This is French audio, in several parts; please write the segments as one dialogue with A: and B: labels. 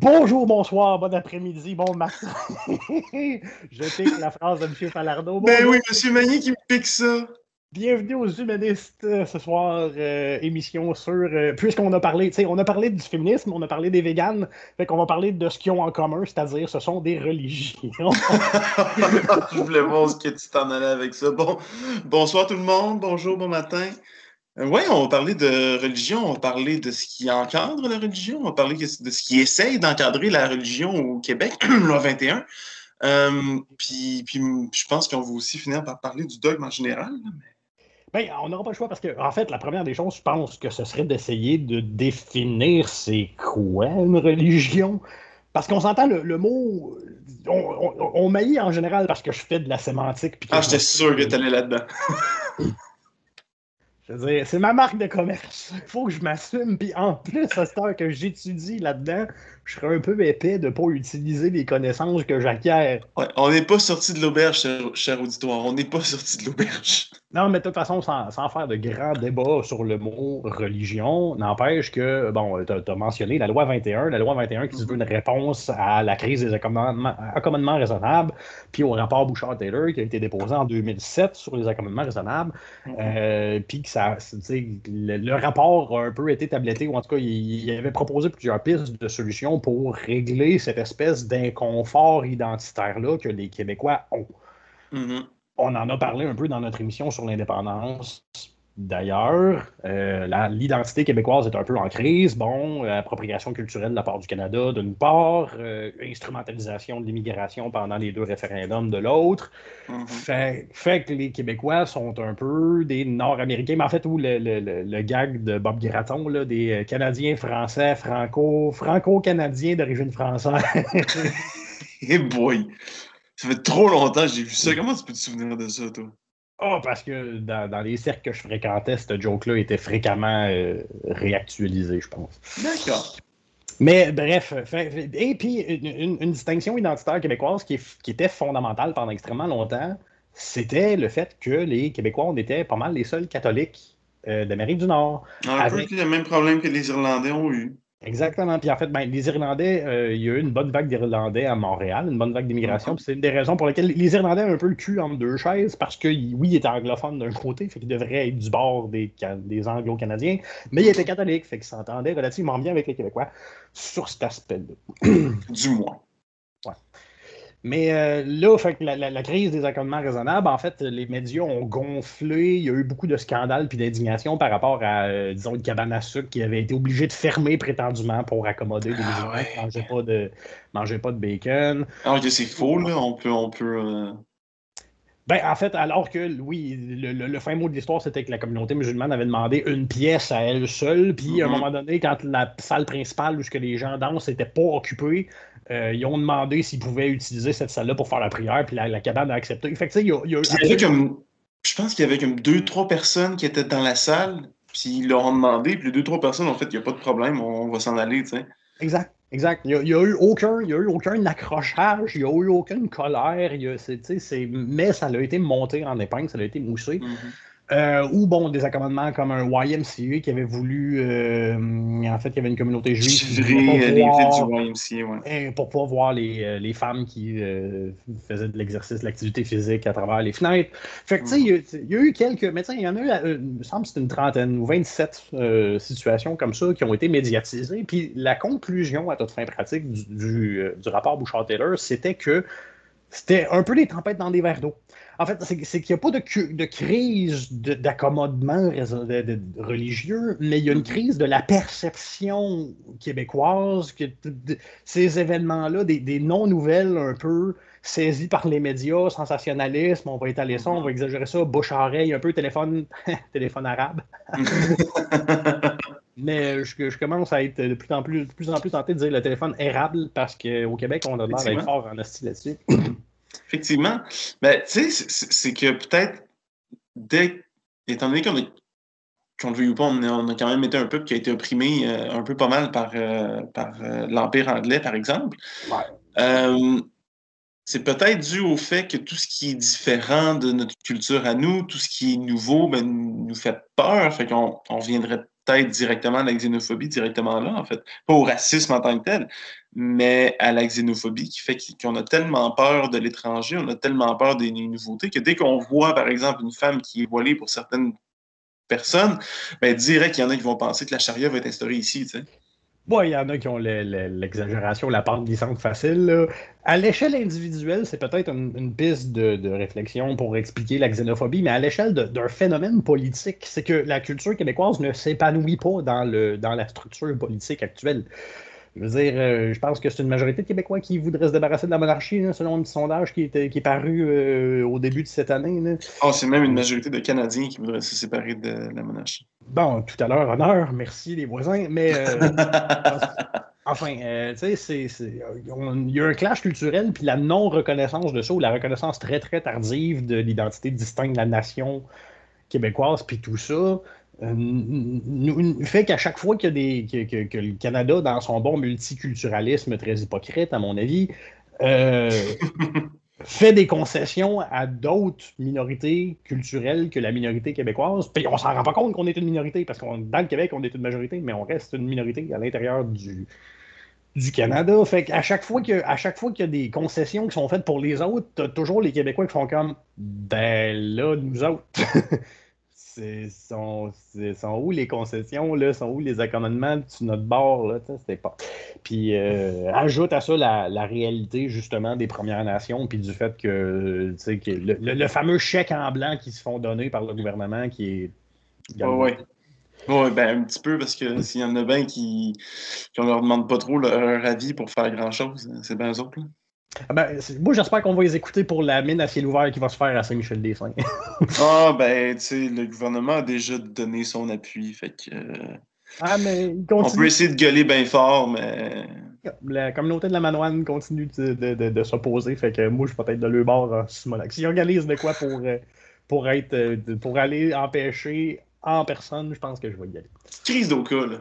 A: Bonjour, bonsoir, bon après-midi, bon matin. je pique la phrase de M. Falardeau.
B: Ben oui, M. Magny qui me pique ça.
A: Bienvenue aux humanistes euh, ce soir, euh, émission sur. euh, Puisqu'on a parlé, tu sais, on a parlé du féminisme, on a parlé des véganes, fait qu'on va parler de ce qu'ils ont en commun, c'est-à-dire ce sont des religions.
B: Je voulais voir ce que tu t'en allais avec ça. Bon, bonsoir tout le monde, bonjour, bon matin. Oui, on va parler de religion, on va parler de ce qui encadre la religion, on va parler de ce qui essaye d'encadrer la religion au Québec, loi 21. Euh, puis, puis je pense qu'on va aussi finir par parler du dogme en général. mais-
A: Ben, on n'aura pas le choix parce que, en fait, la première des choses, je pense que ce serait d'essayer de définir c'est quoi une religion. Parce qu'on s'entend le, le mot. On, on, on maillit en général parce que je fais de la sémantique. puis
B: Ah,
A: je
B: j'étais sûr que tu allais là-dedans.
A: C'est ma marque de commerce. Il faut que je m'assume. Puis en plus, à cette heure que j'étudie là-dedans, je serais un peu épais de ne pas utiliser les connaissances que j'acquiers.
B: Ouais, on n'est pas sorti de l'auberge, cher, cher auditoire. On n'est pas sorti de l'auberge.
A: Non, mais de toute façon, sans, sans faire de grands débats sur le mot religion, n'empêche que, bon, tu as, mentionné la loi 21, la loi 21 qui se veut une réponse à la crise des accommodements, accommodements raisonnables, puis au rapport Bouchard-Taylor qui a été déposé en 2007 sur les accommodements raisonnables, euh, puis que ça, le, le rapport a un peu été tabletté, ou en tout cas, il, il avait proposé plusieurs pistes de solutions pour régler cette espèce d'inconfort identitaire-là que les Québécois ont.
B: Mhm.
A: On en a parlé un peu dans notre émission sur l'indépendance. D'ailleurs, euh, l'identité québécoise est un peu en crise. Bon, appropriation culturelle de la part du Canada d'une part, euh, instrumentalisation de l'immigration pendant les deux référendums de l'autre.
B: Mhm.
A: Fait, fait que les Québécois sont un peu des Nord-Américains, mais en fait, où le, le- le- le gag de Bob Gratton, là, des euh, Canadiens français, franco, franco-canadiens d'origine française.
B: Eh boy! Ça fait trop longtemps que j'ai vu ça. Comment tu peux te souvenir de ça, toi?
A: Ah, parce que dans, dans les cercles que je fréquentais, ce joke-là était fréquemment euh, réactualisé, je pense.
B: D'accord.
A: Mais bref, fait- et puis une, une- une distinction identitaire québécoise qui, était fondamentale pendant extrêmement longtemps, c'était le fait que les Québécois, on était pas mal les seuls catholiques euh, d'Amérique du Nord.
B: Un
A: Avec-
B: peu le même problème que les Irlandais ont eu.
A: Exactement. Puis en fait, ben, les Irlandais, euh, il y a eu une bonne vague d'Irlandais à Montréal, une bonne vague d'immigration. C'est une des raisons pour lesquelles les Irlandais ont un peu le cul entre deux chaises, parce que oui, ils étaient anglophones d'un côté, fait qu'ils devraient être du bord des, des Anglo-Canadiens, mais ils étaient catholiques, fait qu'ils s'entendaient relativement bien avec les Québécois sur cet aspect-là.
B: Du moins.
A: Mais euh, là, fait que la, la- la crise des accommodements raisonnables, en fait, les médias ont gonflé. Il y a eu beaucoup de scandales puis d'indignation par rapport à, euh, disons, une cabane à sucre qui avait été obligée de fermer prétendument pour accommoder des
B: Ah
A: gens
B: ouais.
A: qui mangeaient pas de, mangeaient pas de bacon.
B: Alors que c'est faux, là. On peut. On peut euh,
A: Ben, en fait, alors que, oui, le, le- le fin mot de l'histoire, c'était que la communauté musulmane avait demandé une pièce à elle seule. Puis, à un
B: Mhm.
A: moment donné, quand la salle principale où que les gens dansent n'était pas occupée, euh, ils ont demandé s'ils pouvaient utiliser cette salle-là pour faire la prière. Puis, la, la cabane a accepté. Fait que, il y a, il y a-
B: Il y avait comme. Je pense qu'il y avait comme deux, trois personnes qui étaient dans la salle, puis ils leur ont demandé, puis les deux, trois personnes ont fait il n'y a pas de problème, on, on va s'en aller, tu sais.
A: Exact, exact. Il n'y a, eu aucun, il y a eu aucun accrochage, il n'y a eu aucune colère. il y a- c'est- mais ça a été monté en épingle, ça a été moussé.
B: Mhm.
A: Euh, ou bon, des accommodements comme un YMCA qui avait voulu. euh, en fait, il y avait une communauté juive.
B: filles du YMCA, ouais.
A: pour pas voir les, euh, les femmes qui euh, faisaient de l'exercice, de l'activité physique à travers les fenêtres. Fait que, tu sais, il y a- eu quelques. Mais il y en a eu, euh, il me semble que c'était une trentaine ou 27 euh, situations comme ça qui ont été médiatisées. Puis la conclusion, à toute fin pratique, du, du, euh, du rapport Bouchard-Taylor, c'était que c'était un peu des tempêtes dans des verres d'eau. En fait, c'est qu'il n'y a pas de, crise de- d'accommodement religieux, mais il y a une crise de la perception québécoise, que ces événements-là, des, des non-nouvelles un peu saisies par les médias, sensationnalisme, on va étaler ça, on va exagérer ça, bouche-oreille, un peu téléphone, téléphone arabe. Mais je, je commence à être de plus en plus, de plus en plus tenté de dire le téléphone érable parce qu'au Québec, on a l'air d'être fort en hostie là-dessus.
B: Effectivement. Mais tu sais, c'est- que peut-être, dès, étant donné qu'on a, qu'on le veuille ou pas, on a, on a quand même été un peuple qui a été opprimé euh, un peu pas mal par, euh, par euh, l'Empire anglais, par exemple.
A: Ouais.
B: Euh, c'est peut-être dû au fait que tout ce qui est différent de notre culture à nous, tout ce qui est nouveau, ben, nous fait peur. Fait qu'on on viendrait directement à la xénophobie, directement là, en fait. Pas au racisme en tant que tel. mais à la xénophobie qui fait qu'on a tellement peur de l'étranger, on a tellement peur des nouveautés que dès qu'on voit, par exemple, une femme qui est voilée pour certaines personnes, ben, direct qu'il y en a qui vont penser que la charia va être instaurée ici. Tu sais.
A: Bon, il y en a qui ont l'exagération, la pente glissante facile. À l'échelle individuelle, c'est peut-être une, piste de, réflexion pour expliquer la xénophobie, mais à l'échelle d'un phénomène politique, c'est que la culture québécoise ne s'épanouit pas dans, la structure politique actuelle. Je veux dire, euh, je pense que c'est une majorité de Québécois qui voudraient se débarrasser de la monarchie, selon un petit sondage qui, est, qui est paru euh, au début de cette année.
B: Oh, c'est même une majorité de Canadiens qui voudraient se séparer de la monarchie.
A: Bon, tout à l'heure, honneur, merci les voisins, mais euh, enfin, tu sais, il y a un clash culturel, puis la non-reconnaissance de ça, ou la reconnaissance très, très tardive de l'identité distincte de la nation québécoise, puis tout ça, euh, fait qu'à chaque fois qu'il y a des, que, le Canada, dans son bon multiculturalisme très hypocrite, à mon avis, euh, fait des concessions à d'autres minorités culturelles que la minorité québécoise. Puis on s'en rend pas compte qu'on est une minorité, parce que dans le Québec, on est une majorité, mais on reste une minorité à l'intérieur du, du Canada. Fait qu'à chaque fois qu'il y a des concessions qui sont faites pour les autres, t'as toujours les Québécois qui font comme ben là, nous autres. sont, sont où les concessions, là, sont où les accommodements sur notre bord, là, c'était pas. Puis euh, ajoute à ça la, réalité justement des Premières Nations, puis du fait que, que le, fameux chèque en blanc qui se font donner par le gouvernement qui est.
B: oui. Oui, ben un petit peu, parce que s'il y en a bien qui, qui leur demande pas trop leur avis pour faire grand chose, c'est bien eux autres. Là.
A: Ah ben, moi, j'espère qu'on va les écouter pour la mine à ciel ouvert qui va se faire à Saint-Michel-des-Saints.
B: ah, ben, tu sais, le gouvernement a déjà donné son appui, fait que. Euh,
A: ah, mais
B: On peut essayer de gueuler bien fort, mais.
A: La communauté de la Manoine continue de, de, de, s'opposer, fait que moi, je vais peut-être de leur bord en Simonac. S'ils organisent de quoi pour, euh, pour, être, euh, pour aller empêcher en personne, je pense que je vais y aller.
B: Crise d'Oka, là.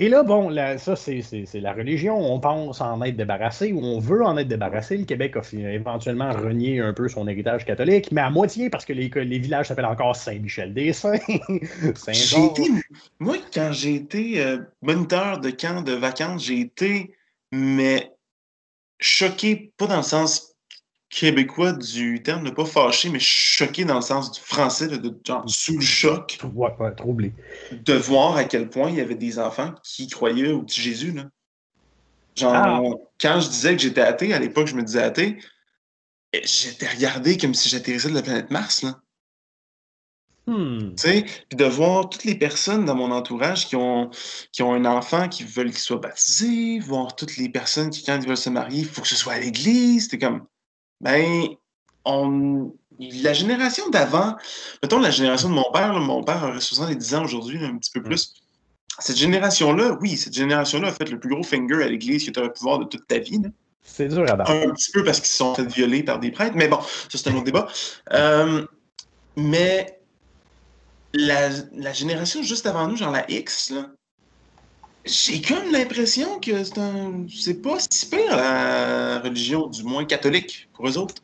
A: Et là, bon, ça, c'est la religion. On pense en être débarrassé ou on veut en être débarrassé. Le Québec a éventuellement renié un peu son héritage catholique, mais à moitié parce que les, les villages s'appellent encore Saint-Michel-des-Saints.
B: Saint moi, quand j'ai été euh, moniteur de camp de vacances, j'ai été, mais choqué, pas dans le sens québécois du terme, ne pas fâché, mais choqué dans le sens du français, de, genre sous le choc.
A: Ouais, ouais, troublé.
B: De voir à quel point il y avait des enfants qui croyaient au petit Jésus. Là. Genre, ah. quand je disais que j'étais athée, à l'époque, je me disais athée, j'étais regardé comme si j'atterrissais de la planète Mars. Là.
A: Hmm.
B: Puis de voir toutes les personnes dans mon entourage qui ont, qui ont un enfant qui veulent qu'il soit baptisé, voir toutes les personnes qui, quand ils veulent se marier, il faut que ce soit à l'église. C'était comme ben, on, la génération d'avant, mettons la génération de mon père, mon père aurait 70 ans aujourd'hui, un petit peu plus. Cette génération-là, oui, cette génération-là a fait le plus gros finger à l'église que tu aurais pu voir de toute ta vie.
A: C'est dur à
B: battre. Un petit peu parce qu'ils se sont fait violer par des prêtres, mais bon, ça c'est un autre débat. Euh, mais la, la, génération juste avant nous, genre la X, là, j'ai comme l'impression que c'est un... c'est pas si pire la religion, du moins catholique, pour eux autres.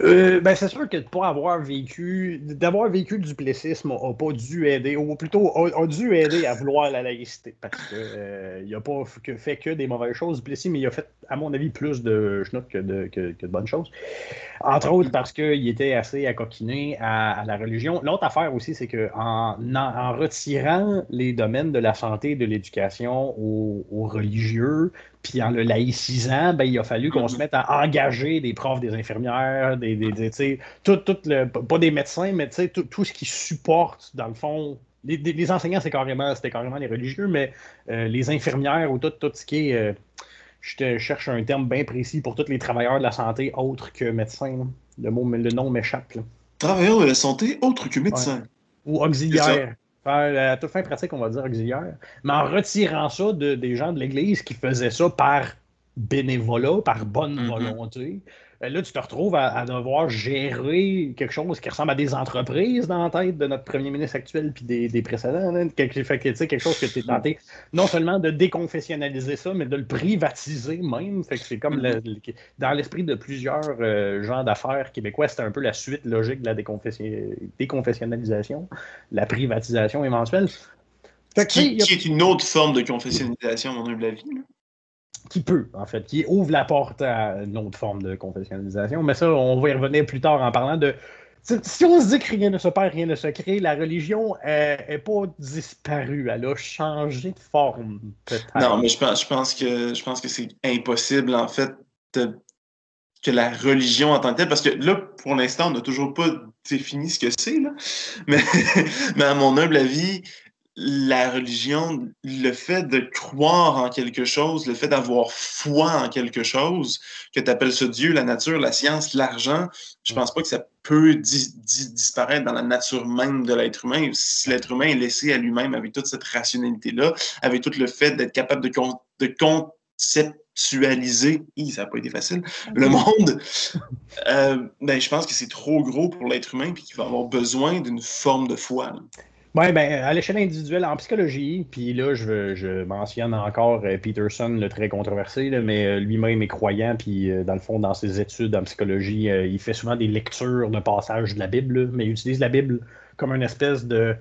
A: Euh, ben c'est sûr que pour avoir vécu, d'avoir vécu du plessisme n'a pas dû aider, ou plutôt a, dû aider à vouloir la laïcité, parce qu'il euh, n'a pas fait que des mauvaises choses, du plessisme, mais il a fait, à mon avis, plus de de, que, de bonnes choses. Entre autres parce qu'il était assez accoquiné à, à la religion. L'autre affaire aussi, c'est qu'en en, retirant les domaines de la santé et de l'éducation aux, religieux, puis en le laïcisant, ben, il a fallu qu'on se mette à engager des profs, des infirmières, des, des, tout, tout le, pas des médecins, mais tout, tout ce qui supporte, dans le fond, les, enseignants, c'est carrément, c'était carrément les religieux, mais euh, les infirmières ou tout, tout ce qui est. Euh, je te cherche un terme bien précis pour tous les travailleurs de la santé autres que médecins. Le, mot, le nom m'échappe.
B: Travailleurs de la santé autres que médecins.
A: Ou auxiliaires. À toute fin pratique, on va dire auxiliaire. Mais en retirant ça de, des gens de l'Église qui faisaient ça par bénévolat, par bonne mm-hmm. volonté, là, tu te retrouves à, devoir gérer quelque chose qui ressemble à des entreprises dans la tête de notre premier ministre actuel puis des, précédents. Hein. Quelque, fait quelque chose que tu es tenté non seulement de déconfessionnaliser ça, mais de le privatiser même. Fait que c'est comme dans l'esprit de plusieurs euh, gens d'affaires québécois, c'était un peu la suite logique de la déconfessionnalisation, la privatisation éventuelle.
B: qui, est une autre forme de confessionnalisation, à mon humble avis.
A: Qui peut, en fait, qui ouvre la porte à une autre forme de confessionnalisation. Mais ça, on va y revenir plus tard en parlant de. Si on se dit que rien ne se perd, rien ne se crée, la religion n'est pas disparue. Elle a changé de forme, peut-être.
B: Non, mais je pense, je pense que, que c'est impossible, en fait, que la religion en tant que telle, parce que là, pour l'instant, on n'a toujours pas défini ce que c'est, mais, mais à mon humble avis, la religion, le fait de croire en quelque chose, le fait d'avoir foi en quelque chose, que tu appelles ce Dieu, la nature, la science, l'argent, je pense pas que ça peut disparaître dans la nature même de l'être humain. Si l'être humain est laissé à lui-même avec toute cette rationalité-là, avec tout le fait d'être capable de, de conceptualiser, ça n'a pas été facile, le monde, euh, ben, je pense que c'est trop gros pour l'être humain et qu'il va avoir besoin d'une forme de foi.
A: Oui, ben, à l'échelle individuelle, en psychologie, puis là, je, je mentionne encore euh, Peterson, le très controversé, mais euh, lui-même est croyant, puis euh, dans le fond, dans ses études en psychologie, il fait souvent des lectures de passages de la Bible, mais il utilise la Bible comme une espèce de.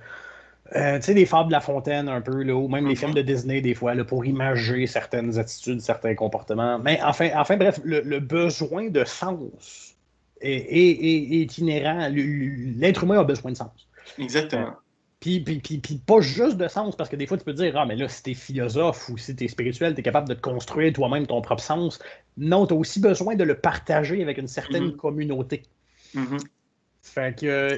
A: tu sais, des fables de La Fontaine, un peu, là, ou même les films de Disney, des fois, là, pour imager certaines attitudes, certains comportements. Mais enfin, enfin bref, le, besoin de sens est, est, est inhérent. L'être humain a besoin de sens.
B: Exactement.
A: Puis, puis, puis, puis, pas juste de sens, parce que des fois, tu peux dire, ah, mais là, si t'es philosophe ou si t'es spirituel, t'es capable de te construire toi-même ton propre sens. Non, t'as aussi besoin de le partager avec une certaine mm-hmm. communauté. Mm-hmm. Fait que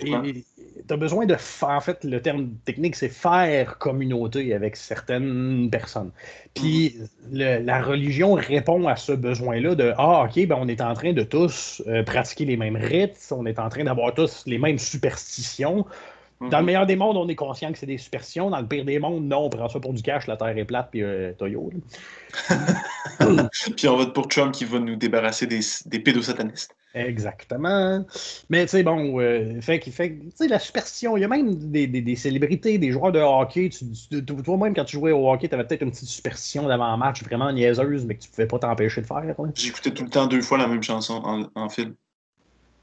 A: t'as besoin de en fait le terme technique c'est faire communauté avec certaines personnes. Puis mm-hmm. la religion répond à ce besoin-là de ah ok ben on est en train de tous euh, pratiquer les mêmes rites, on est en train d'avoir tous les mêmes superstitions, dans le mhm. meilleur des mondes, on est conscient que c'est des superstitions. Dans le pire des mondes, non, on prend ça pour du cash, la Terre est plate, puis euh, Toyo.
B: puis on vote pour Trump qui va nous débarrasser des, des pédosatanistes.
A: Exactement. Mais tu sais, bon, euh, fait, fait tu sais, la superstition, il y a même des, des, célébrités, des joueurs de hockey. Toi-même, quand tu jouais au hockey, tu avais peut-être une petite superstition d'avant-match vraiment niaiseuse, mais que tu pouvais pas t'empêcher de faire.
B: J'écoutais tout le temps deux fois la même chanson en, en film.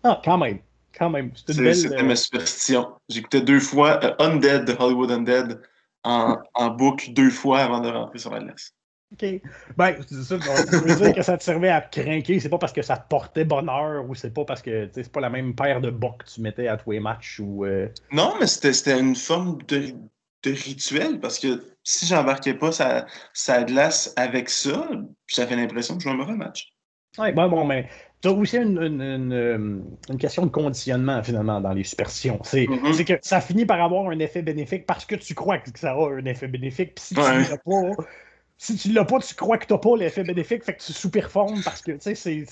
A: Ah, quand même quand même.
B: C'était euh, ma superstition. J'écoutais deux fois euh, Undead de Hollywood Undead en, en boucle deux fois avant de rentrer sur la glace.
A: OK. Ben, c'est ça. On veut dire que ça te servait à craquer. C'est pas parce que ça te portait bonheur ou c'est pas parce que c'est pas la même paire de bocs que tu mettais à tous les matchs ou. Euh,
B: non, mais c'était une forme de, de, rituel parce que si j'embarquais pas sa, sa glace avec ça, ça fait l'impression que je jouais un mauvais match.
A: Ouais, bon, bon, mais tu as aussi une, une, une, question de conditionnement, finalement, dans les superstitions. Mm-hmm. C'est que ça finit par avoir un effet bénéfique parce que tu crois que ça a un effet bénéfique. Puis si tu l'as pas, si tu l'as pas, tu crois que tu n'as pas l'effet bénéfique, fait que tu sous-performes parce que, tu sais, c'est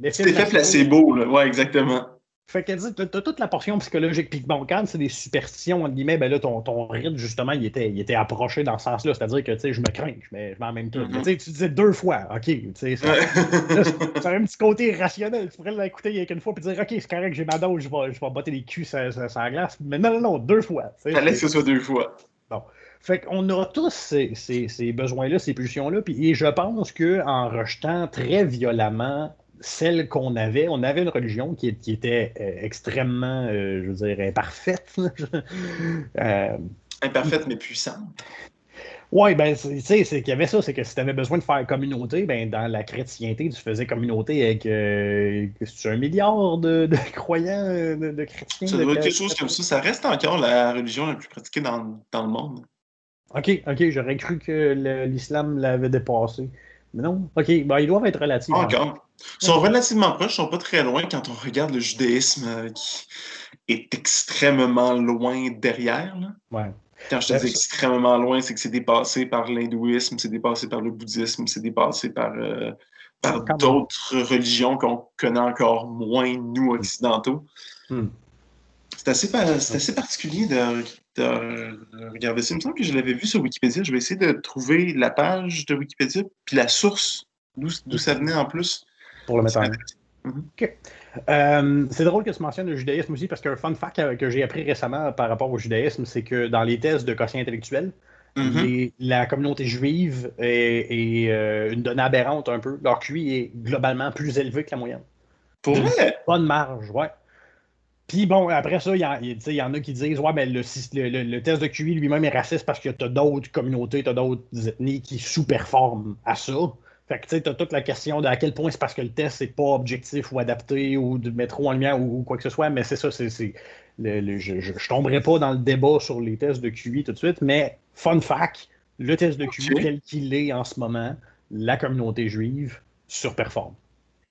B: l'effet. C'est placebo, là. Ouais, exactement.
A: Fait que tu as, toute la portion psychologique. Puis bon, quand c'est des superstitions, entre guillemets, ben là, ton, ton rythme, justement, il était, il était approché dans ce sens-là. C'est-à-dire que, tu sais, je me crains, mais je m'en même temps. Mm-hmm. Tu disais deux fois, OK, tu sais, ça, a un petit côté rationnel. Tu pourrais l'écouter il y a qu'une fois puis dire, OK, c'est correct, j'ai ma dose, je vais, je vais botter les culs sur, la glace. Mais non, non, non, deux fois.
B: Fallait que ce soit deux fois.
A: Bon. Fait qu'on a tous ces, ces, ces besoins-là, ces pulsions-là, et je pense qu'en rejetant très violemment celle qu'on avait, on avait une religion qui, était euh, extrêmement, euh, je veux dire, imparfaite.
B: Euh, imparfaite mais puissante.
A: Oui, ben, tu sais, c'est qu'il y avait ça, c'est que si tu avais besoin de faire communauté, ben, dans la chrétienté, tu faisais communauté avec un milliard de, croyants, de, chrétiens.
B: Ça doit être quelque chose comme ça. Ça reste encore la religion la plus pratiquée dans, dans le monde.
A: OK, OK, j'aurais cru que l'islam l'avait dépassé. Mais non, OK, ben, ils doivent être relativement.
B: Encore. Ils sont relativement proches, ils sont pas très loin quand on regarde le judaïsme euh, qui est extrêmement loin derrière.
A: Ouais.
B: Quand je te dis extrêmement loin, c'est que c'est dépassé par l'hindouisme, c'est dépassé par le bouddhisme, c'est dépassé par, euh, par d'autres religions qu'on connaît encore moins, nous, occidentaux. Hmm. C'est assez, assez, particulier de, de, regarder ça? Il me semble que je l'avais vu sur Wikipédia. Je vais essayer de trouver la page de Wikipédia puis la source, d'où ça venait en plus
A: pour le mettre en euh, c'est drôle que tu mentionnes le judaïsme aussi, parce qu'un fun fact que j'ai appris récemment par rapport au judaïsme, c'est que dans les tests de quotient intellectuel, mhm. la communauté juive est, euh, une donnée aberrante un peu. Leur QI est globalement plus élevé que la moyenne.
B: Pour vrai?
A: Bonne marge, ouais. Puis bon, après ça, il y, y, en a qui disent Ouais, ben, le, le, test de QI lui-même est raciste parce que tu as d'autres communautés, tu as d'autres ethnies qui sous-performent à ça. Fait que tu sais, as toute la question de à quel point c'est parce que le test n'est pas objectif ou adapté ou de mettre trop en lumière ou, quoi que ce soit, mais c'est ça, c'est. je ne tomberai pas dans le débat sur les tests de QI tout de suite, mais fun fact, le test de QI tel qu'il est en ce moment, la communauté juive surperforme.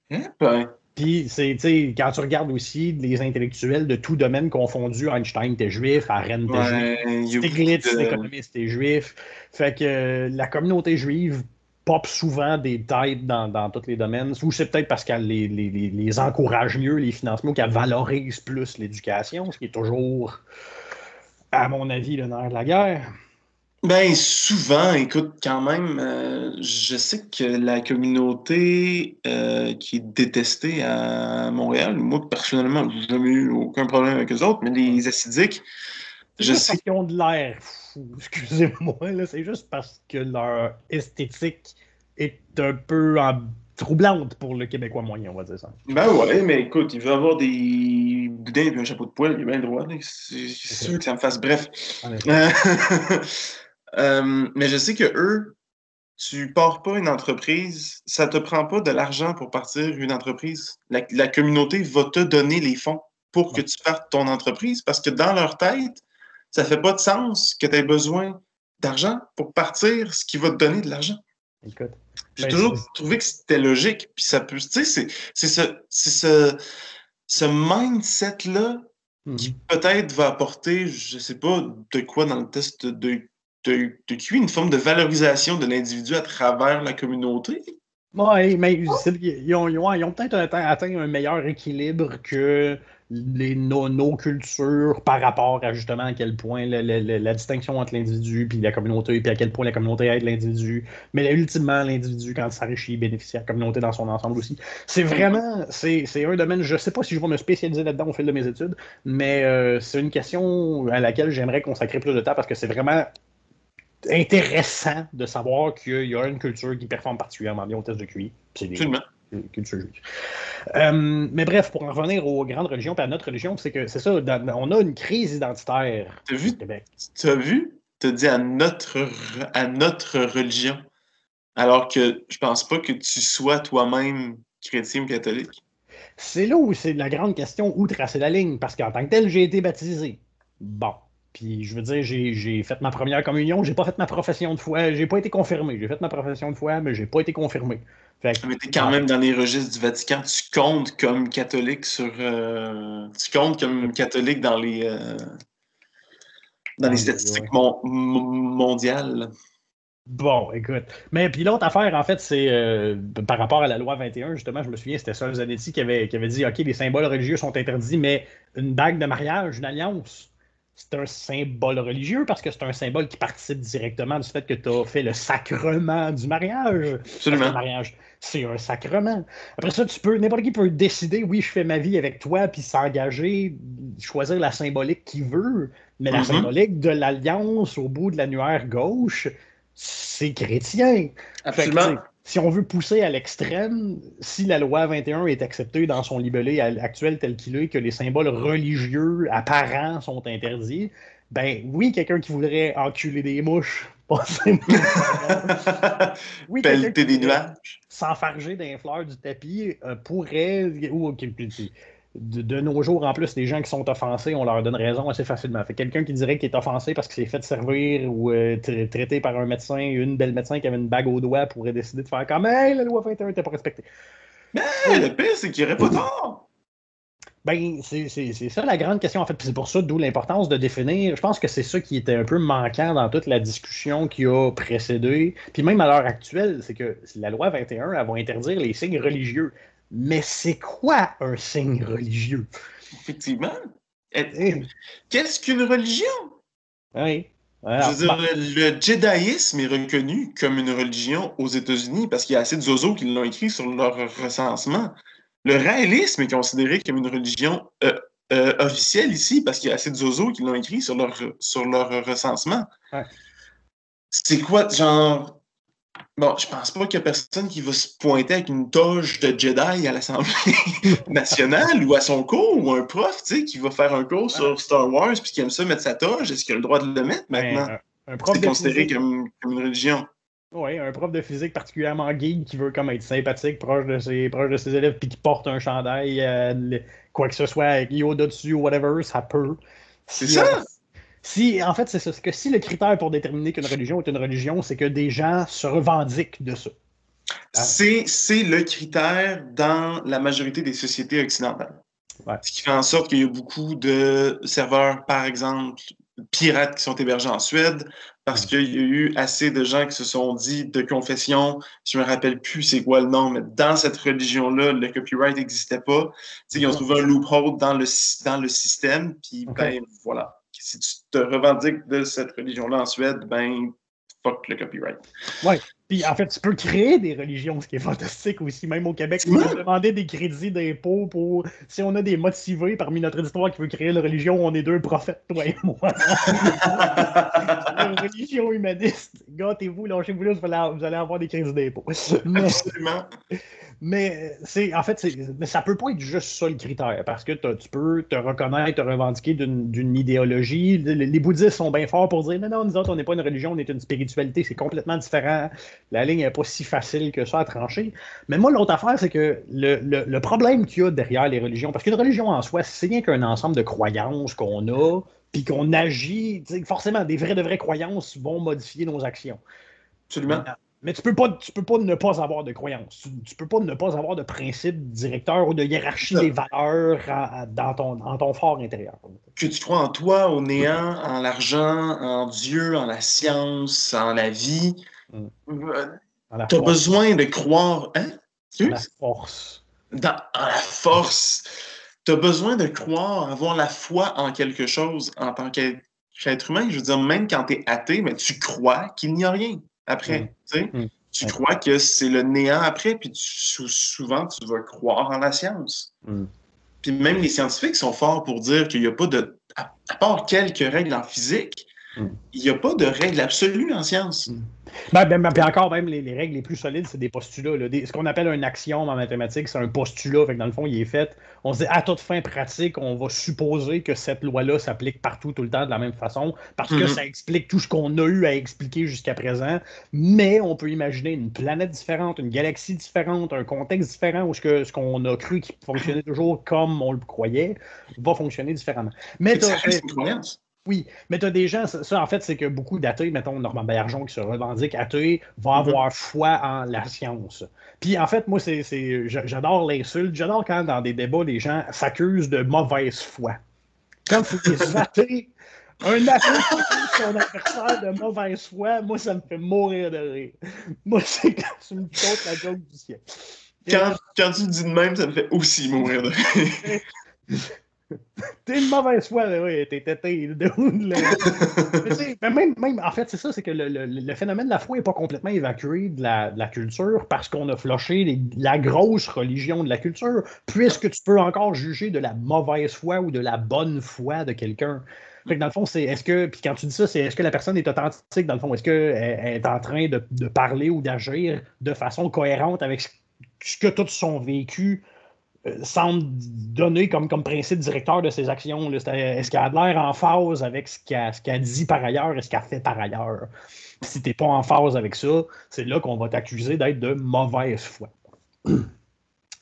B: Eh ben,
A: puis, c'est, quand tu regardes aussi les intellectuels de tout domaine confondus, Einstein était juif, Arendt était juif, Stiglitz, l'économiste, était juif. Fait que la communauté juive pop souvent des têtes dans, dans tous les domaines. Ou c'est peut-être parce qu'elle les, les, les, encourage mieux, les financements, qu'elle valorise plus l'éducation, ce qui est toujours, à mon avis, le nerf de la guerre.
B: Ben souvent, écoute, quand même, euh, je sais que la communauté euh, qui est détestée à Montréal, moi personnellement, j'ai jamais eu aucun problème avec eux autres, mais les acidiques,
A: je sais. qu'ils ont de l'air excusez-moi, c'est juste parce que leur esthétique est un peu troublante pour le Québécois moyen, on va dire ça.
B: Ben ouais, mais écoute, il veut avoir des boudins et un chapeau de poil, il est bien le droit. C'est sûr que ça me fasse bref. Euh, mais je sais que eux, tu pars pas une entreprise, ça te prend pas de l'argent pour partir une entreprise. La, communauté va te donner les fonds pour que tu partes ton entreprise parce que dans leur tête, ça fait pas de sens que tu aies besoin d'argent pour partir ce qui va te donner de l'argent. J'ai ben, toujours trouvé que c'était logique. Puis ça peut, tu sais, c'est ce, ce, ce mindset-là qui mhm. peut-être va apporter, je sais pas de quoi dans le test de de, de une forme de valorisation de l'individu à travers la communauté?
A: Oui, mais ils ont, peut-être atteint un meilleur équilibre que les, nos, cultures par rapport à justement à quel point la, distinction entre l'individu et la communauté, puis à quel point la communauté aide l'individu. Mais ultimement, l'individu, quand il s'enrichit, bénéficie à la communauté dans son ensemble aussi. C'est vraiment, c'est un domaine, je ne sais pas si je vais me spécialiser là-dedans au fil de mes études, mais euh, c'est une question à laquelle j'aimerais consacrer plus de temps parce que c'est vraiment intéressant de savoir qu'il y a une culture qui performe particulièrement bien au test de QI. C'est
B: Absolument.
A: Culture juive. Euh, mais bref, pour en revenir aux grandes religions et à notre religion, c'est que c'est ça, on a une crise identitaire
B: as vu, Québec. Tu as vu? Tu as dit à notre, à notre religion, alors que je pense pas que tu sois toi-même chrétien ou catholique.
A: C'est là où c'est la grande question où tracer la ligne, parce qu'en tant que tel, j'ai été baptisé. Bon, puis je veux dire, j'ai fait ma première communion, j'ai pas fait ma profession de foi, j'ai pas été confirmé. J'ai fait ma profession de foi, mais j'ai pas été confirmé.
B: mais t'es quand même dans les registres du Vatican, tu comptes comme catholique sur. Euh, tu comptes comme catholique dans les. Euh, dans les statistiques mondiales.
A: Bon, écoute. Mais puis l'autre affaire, en fait, c'est euh, par rapport à la loi 21, justement, je me souviens, c'était Sol Zanetti qui avait, qui avait dit OK, les symboles religieux sont interdits, mais une bague de mariage, une alliance, c'est un symbole religieux parce que c'est un symbole qui participe directement du fait que tu as fait le sacrement du mariage.
B: Absolument.
A: Le mariage, c'est un sacrement. Après ça, tu peux, n'importe qui peut décider, oui, je fais ma vie avec toi, puis s'engager, choisir la symbolique qu'il veut, mais la mm-hmm. symbolique de l'alliance au bout de l'annuaire gauche, c'est chrétien.
B: Absolument
A: si on veut pousser à l'extrême, si la loi 21 est acceptée dans son libellé actuel tel qu'il est, que les symboles religieux apparents sont interdits, ben oui, quelqu'un qui voudrait enculer des mouches,
B: oui, pelleter des nuages,
A: s'enfarger d'un fleur du tapis euh, pourrait, ou de, nos jours, en plus, les gens qui sont offensés, on leur donne raison assez facilement. Fait quelqu'un qui dirait qu'il est offensé parce qu'il s'est fait servir ou euh, traité par un médecin, une belle médecin qui avait une bague au doigt pourrait décider de faire comme Hey, la loi 21 n'était pas respectée.
B: Mais le pire, c'est qu'il n'y aurait pas tort.
A: Ben, c'est ça la grande question, en fait. C'est pour ça, d'où l'importance de définir. Je pense que c'est ça qui était un peu manquant dans toute la discussion qui a précédé. Puis même à l'heure actuelle, c'est que la loi 21, elle va interdire les signes religieux. Mais c'est quoi un signe religieux?
B: Effectivement. Qu'est-ce qu'une religion?
A: Oui.
B: Je veux dire, le judaïsme est reconnu comme une religion aux États-Unis parce qu'il y a assez de zozos qui l'ont écrit sur leur recensement. Le réalisme est considéré comme une religion euh, euh, officielle ici parce qu'il y a assez de zozos qui l'ont écrit sur leur, sur leur recensement. C'est quoi, genre, Bon, je pense pas qu'il y a personne qui va se pointer avec une toge de Jedi à l'Assemblée nationale ou à son cours ou un prof, tu sais, qui va faire un cours sur Star Wars puis qui aime ça mettre sa toge. Est-ce qu'il a le droit de le mettre ben, maintenant? un, prof C'est considéré comme, une religion.
A: Oui, un prof de physique particulièrement geek qui veut comme être sympathique, proche de ses, proche de ses élèves, puis qui porte un chandail, euh, quoi que ce soit, avec Yoda dessus ou whatever, ça peut.
B: C'est ça!
A: Si, en fait, c'est ça. que si le critère pour déterminer qu'une religion est une religion, c'est que des gens se revendiquent de ça.
B: C'est, le critère dans la majorité des sociétés occidentales. Ce qui fait en sorte qu'il y a beaucoup de serveurs, par exemple, pirates qui sont hébergés en Suède, parce qu'il y a eu assez de gens qui se sont dit de confession, je me rappelle plus c'est quoi le nom, mais dans cette religion-là, le copyright n'existait pas. ils ont trouvé un loophole dans le, dans le système, puis ben voilà si tu te revendiques de cette religion-là en Suède, ben, fuck le copyright.
A: Oui. Puis en fait, tu peux créer des religions, ce qui est fantastique aussi. Même au Québec, on peut demander des crédits d'impôts pour. Si on a des motivés parmi notre histoire qui veut créer une religion, on est deux prophètes, toi et moi. une religion humaniste. Gâtez-vous, lâchez-vous là, vous allez avoir des crédits d'impôts.
B: Absolument.
A: Mais c'est en fait, mais ça peut pas être juste ça le critère, parce que tu peux te reconnaître, te revendiquer d'une idéologie. Les, bouddhistes sont bien forts pour dire non, non, nous autres, on n'est pas une religion, on est une spiritualité, c'est complètement différent. La ligne n'est pas si facile que ça à trancher. Mais moi, l'autre affaire, c'est que le, le problème qu'il y a derrière les religions, parce qu'une religion en soi, c'est rien qu'un ensemble de croyances qu'on a, puis qu'on agit, forcément, des vraies de vraies croyances vont modifier nos actions.
B: Absolument.
A: Mais tu peux pas, tu peux pas ne pas avoir de croyances. Tu, peux pas ne pas avoir de principe directeur ou de hiérarchie des valeurs dans, ton, dans ton fort intérieur.
B: Que tu crois en toi, au néant, en l'argent, en Dieu, en la science, en la vie. Mm. Euh, tu as besoin de croire. Hein?
A: La force.
B: Dans, en la force. Tu as besoin de croire, avoir la foi en quelque chose en tant qu'être humain. Je veux dire, même quand tu es athée, mais tu crois qu'il n'y a rien après. Mm. Tu mm. crois que c'est le néant après, puis souvent, tu vas croire en la science. Mm. Puis même les scientifiques sont forts pour dire qu'il n'y a pas de. À, part quelques règles en physique, il n'y a pas de règle absolue en science.
A: Ben, ben, ben, puis encore, même les, règles les plus solides, c'est des postulats. ce qu'on appelle un axiome en mathématiques, c'est un postulat. Fait dans le fond, il est fait. On se dit, à toute fin pratique, on va supposer que cette loi-là s'applique partout, tout le temps, de la même façon, parce que mm-hmm. ça explique tout ce qu'on a eu à expliquer jusqu'à présent. Mais on peut imaginer une planète différente, une galaxie différente, un contexte différent où ce, que, ce qu'on a cru qui fonctionnait toujours comme on le croyait va fonctionner différemment.
B: Mais ça reste une croyance.
A: Oui, mais tu as des gens, ça, en fait, c'est que beaucoup d'athées, mettons Normand Bergeon qui se revendique athée, vont mhm. avoir foi en la science. Puis en fait, moi, c'est, j'adore l'insulte. J'adore quand dans des débats, les gens s'accusent de mauvaise foi. Comme les athées, un athée qui son adversaire de mauvaise foi, moi, ça me fait mourir de rire. Moi, c'est quand tu me comptes la joke du ciel.
B: Quand, quand tu dis de même, ça me fait aussi mourir de rire.
A: T'es une mauvaise foi, oui, t'es tété. même, même, en fait, c'est ça, c'est que le, phénomène de la foi n'est pas complètement évacué de la, culture parce qu'on a floché la grosse religion de la culture, puisque tu peux encore juger de la mauvaise foi ou de la bonne foi de quelqu'un. Fait que dans le fond, c'est est-ce que, puis quand tu dis ça, c'est est-ce que la personne est authentique, dans le fond, est-ce qu'elle est en train de, de parler ou d'agir de façon cohérente avec ce que tout son vécu euh, semble donner comme, comme principe directeur de ses actions. Est-ce qu'elle a l'air en phase avec ce qu'elle dit par ailleurs et ce qu'elle fait par ailleurs? Si tu n'es pas en phase avec ça, c'est là qu'on va t'accuser d'être de mauvaise foi.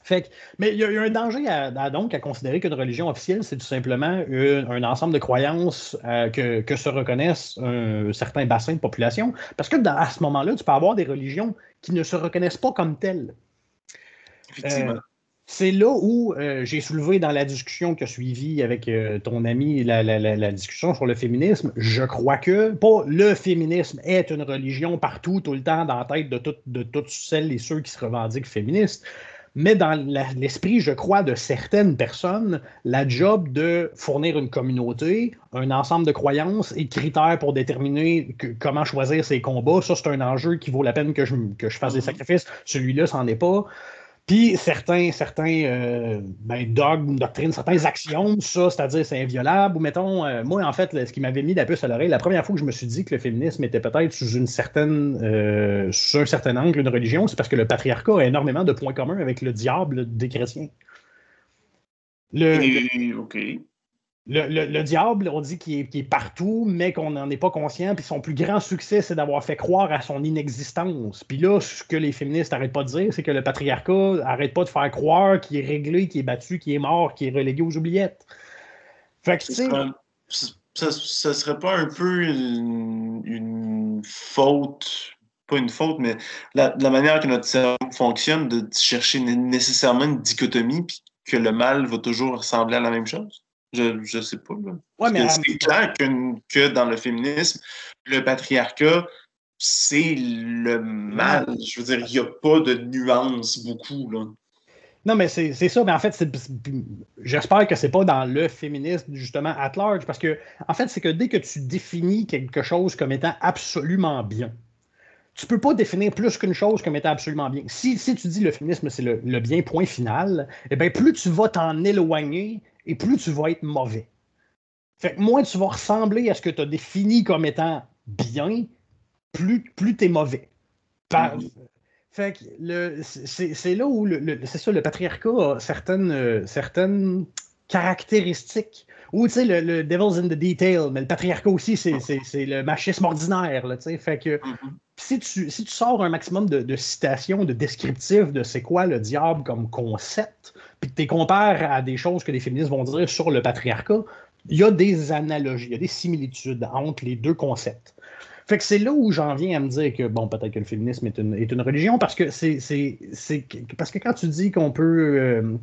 A: Fait mais il y, a un danger à, donc à considérer qu'une religion officielle, c'est tout simplement un ensemble de croyances euh, que, se reconnaissent un certain bassin de population. Parce que à ce moment-là, tu peux avoir des religions qui ne se reconnaissent pas comme telles.
B: Effectivement. Euh,
A: c'est là où euh, j'ai soulevé dans la discussion qui a suivi avec euh, ton ami la, discussion sur le féminisme. Je crois que, pas le féminisme est une religion partout, tout le temps, dans la tête de, de toutes celles et ceux qui se revendiquent féministes, mais dans l'esprit, je crois, de certaines personnes, la job de fournir une communauté, un ensemble de croyances et de critères pour déterminer comment choisir ses combats, ça, c'est un enjeu qui vaut la peine que je, que je fasse des mm-hmm. sacrifices. Celui-là, c'en est pas. Puis certains, certains euh, ben, dogmes, doctrines, certains axiomes, ça, c'est-à-dire c'est inviolable. Ou mettons, euh, moi, en fait, ce qui m'avait mis la puce à l'oreille, la première fois que je me suis dit que le féminisme était peut-être sous une certaine euh, sous un certain angle une religion, c'est parce que le patriarcat a énormément de points communs avec le diable des chrétiens.
B: Le, OK.
A: Le, diable, on dit qu'il est, partout, mais qu'on n'en est pas conscient. Puis son plus grand succès, c'est d'avoir fait croire à son inexistence. Puis là, ce que les féministes n'arrêtent pas de dire, c'est que le patriarcat n'arrête pas de faire croire qu'il est réglé, qu'il est battu, qu'il est mort, qu'il est relégué aux oubliettes.
B: Fait que, tu sais. Ça, ça, serait pas un peu une, faute, pas une faute, mais la, la, manière que notre cerveau fonctionne de chercher nécessairement une dichotomie, puis que le mal va toujours ressembler à la même chose? Je, je sais pas. c'est clair que, dans le féminisme, le patriarcat, c'est le mal. Je veux dire, il n'y a pas de nuance beaucoup. Là.
A: Non, mais c'est ça. Mais en fait, j'espère que c'est pas dans le féminisme, justement, at large, parce que, en fait, c'est que dès que tu définis quelque chose comme étant absolument bien, tu peux pas définir plus qu'une chose comme étant absolument bien. Si, tu dis le féminisme, c'est le, le, bien point final, eh bien, plus tu vas t'en éloigner, et plus tu vas être mauvais. Fait que moins tu vas ressembler à ce que tu as défini comme étant bien, plus, plus tu es mauvais. Fait que c'est là où le, c'est ça, le patriarcat a certaines, euh, certaines caractéristiques. Ou tu sais, le, devil's in the detail, mais le patriarcat aussi, c'est le machisme ordinaire. Là, fait que mm-hmm. Si, tu, si tu sors un maximum de, de citations, de descriptifs de c'est quoi le diable comme concept, puis que tu les compares à des choses que les féministes vont dire sur le patriarcat, il y a des analogies, il y a des similitudes entre les deux concepts. Fait que c'est là où j'en viens à me dire que, bon, peut-être que le féminisme est une, est une religion, parce que c'est, parce que quand tu dis qu'on peut. Euh,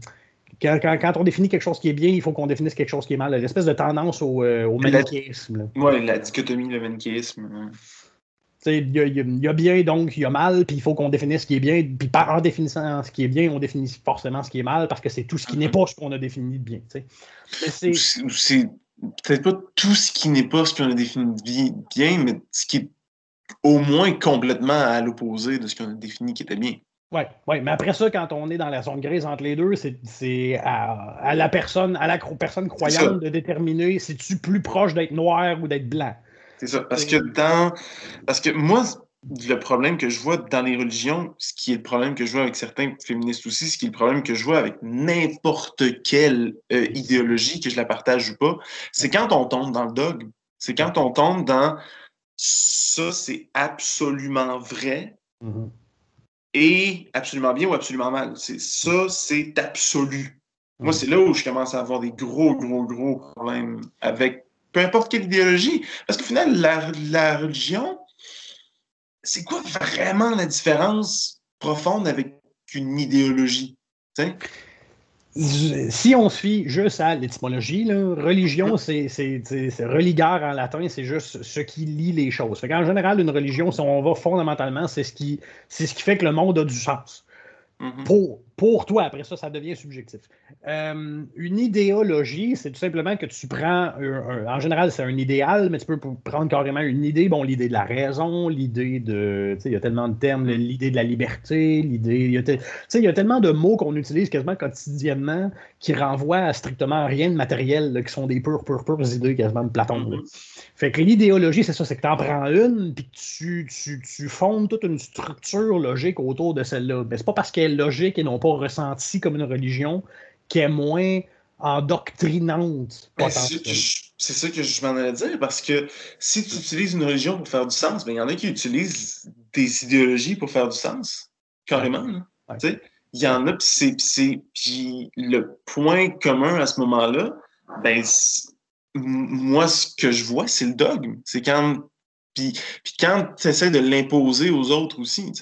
A: quand, quand, on définit quelque chose qui est bien, il faut qu'on définisse quelque chose qui est mal. L'espèce de tendance au, euh, au manichéisme.
B: Oui, la dichotomie, le manichéisme.
A: Il y, a bien, donc il y a mal, puis il faut qu'on définisse ce qui est bien. Puis en définissant ce qui est bien, on définit forcément ce qui est mal, parce que c'est tout ce qui n'est pas ce qu'on a défini de bien.
B: C'est peut-être pas tout ce qui n'est pas ce qu'on a défini de bien, mais ce qui est au moins complètement à l'opposé de ce qu'on a défini qui était bien.
A: Oui, ouais, mais après ça, quand on est dans la zone grise entre les deux, c'est à, la personne, à la personne croyante de déterminer si tu es plus proche d'être noir ou d'être blanc.
B: C'est ça. Parce que dans. Parce que moi, le problème que je vois dans les religions, ce qui est le problème que je vois avec certains féministes aussi, ce qui est le problème que je vois avec n'importe quelle euh, idéologie, que je la partage ou pas, c'est quand on tombe dans le dogme. C'est quand on tombe dans ça, c'est absolument vrai mm-hmm. et absolument bien ou absolument mal. C'est ça, c'est absolu. Moi, mm-hmm. c'est là où je commence à avoir des gros, gros, gros problèmes avec peu importe quelle idéologie. Parce qu'au final, la, religion, c'est quoi vraiment la différence profonde avec une idéologie?
A: Si on fie juste à l'étymologie, religion, c'est religar en latin, c'est juste ce qui lie les choses. en général, une religion, si on va fondamentalement, c'est ce, qui, ce qui fait que le monde a du sens. Mm-hmm. Pour, pour toi, après ça, ça devient subjectif. Euh, une idéologie, c'est tout simplement que tu prends, en général, c'est un idéal, mais tu peux prendre carrément une idée, bon, l'idée de la raison, l'idée de, tu sais, il y a tellement de termes, l'idée de la liberté, l'idée, il y a, il y a tellement de mots qu'on utilise quasiment quotidiennement qui renvoient à strictement rien de matériel, qui sont des pures, pures, pures idées quasiment de Platon. Mm-hmm. Fait que l'idéologie, c'est ça, c'est que tu en prends une, puis tu, tu, tu fondes toute une structure logique autour de celle-là. Mais c'est pas parce qu'elle est logique et non pas ressenti comme une religion qui est moins endoctrinante.
B: C'est ça que je m'en allais dire, parce que si tu utilises une religion pour faire du sens, ben, il y en a qui utilisent des idéologies pour faire du sens, carrément. Il y en a, puis le point commun à ce moment-là, ben, moi, ce que je vois, c'est le dogme. C'est quand. Puis, quand tu essaies de l'imposer aux autres aussi,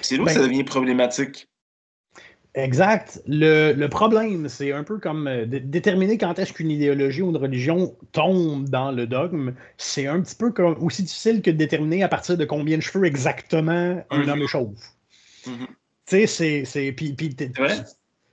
B: C'est là où ben ça devient problématique.
A: Exact. Le, problème, c'est un peu comme euh, déterminer quand est-ce qu'une idéologie ou une religion tombe dans le dogme. C'est un petit peu comme, aussi difficile que de déterminer à partir de combien de cheveux exactement un mm-hmm. homme est chauve. Mm-hmm. Tu sais, c'est. Puis,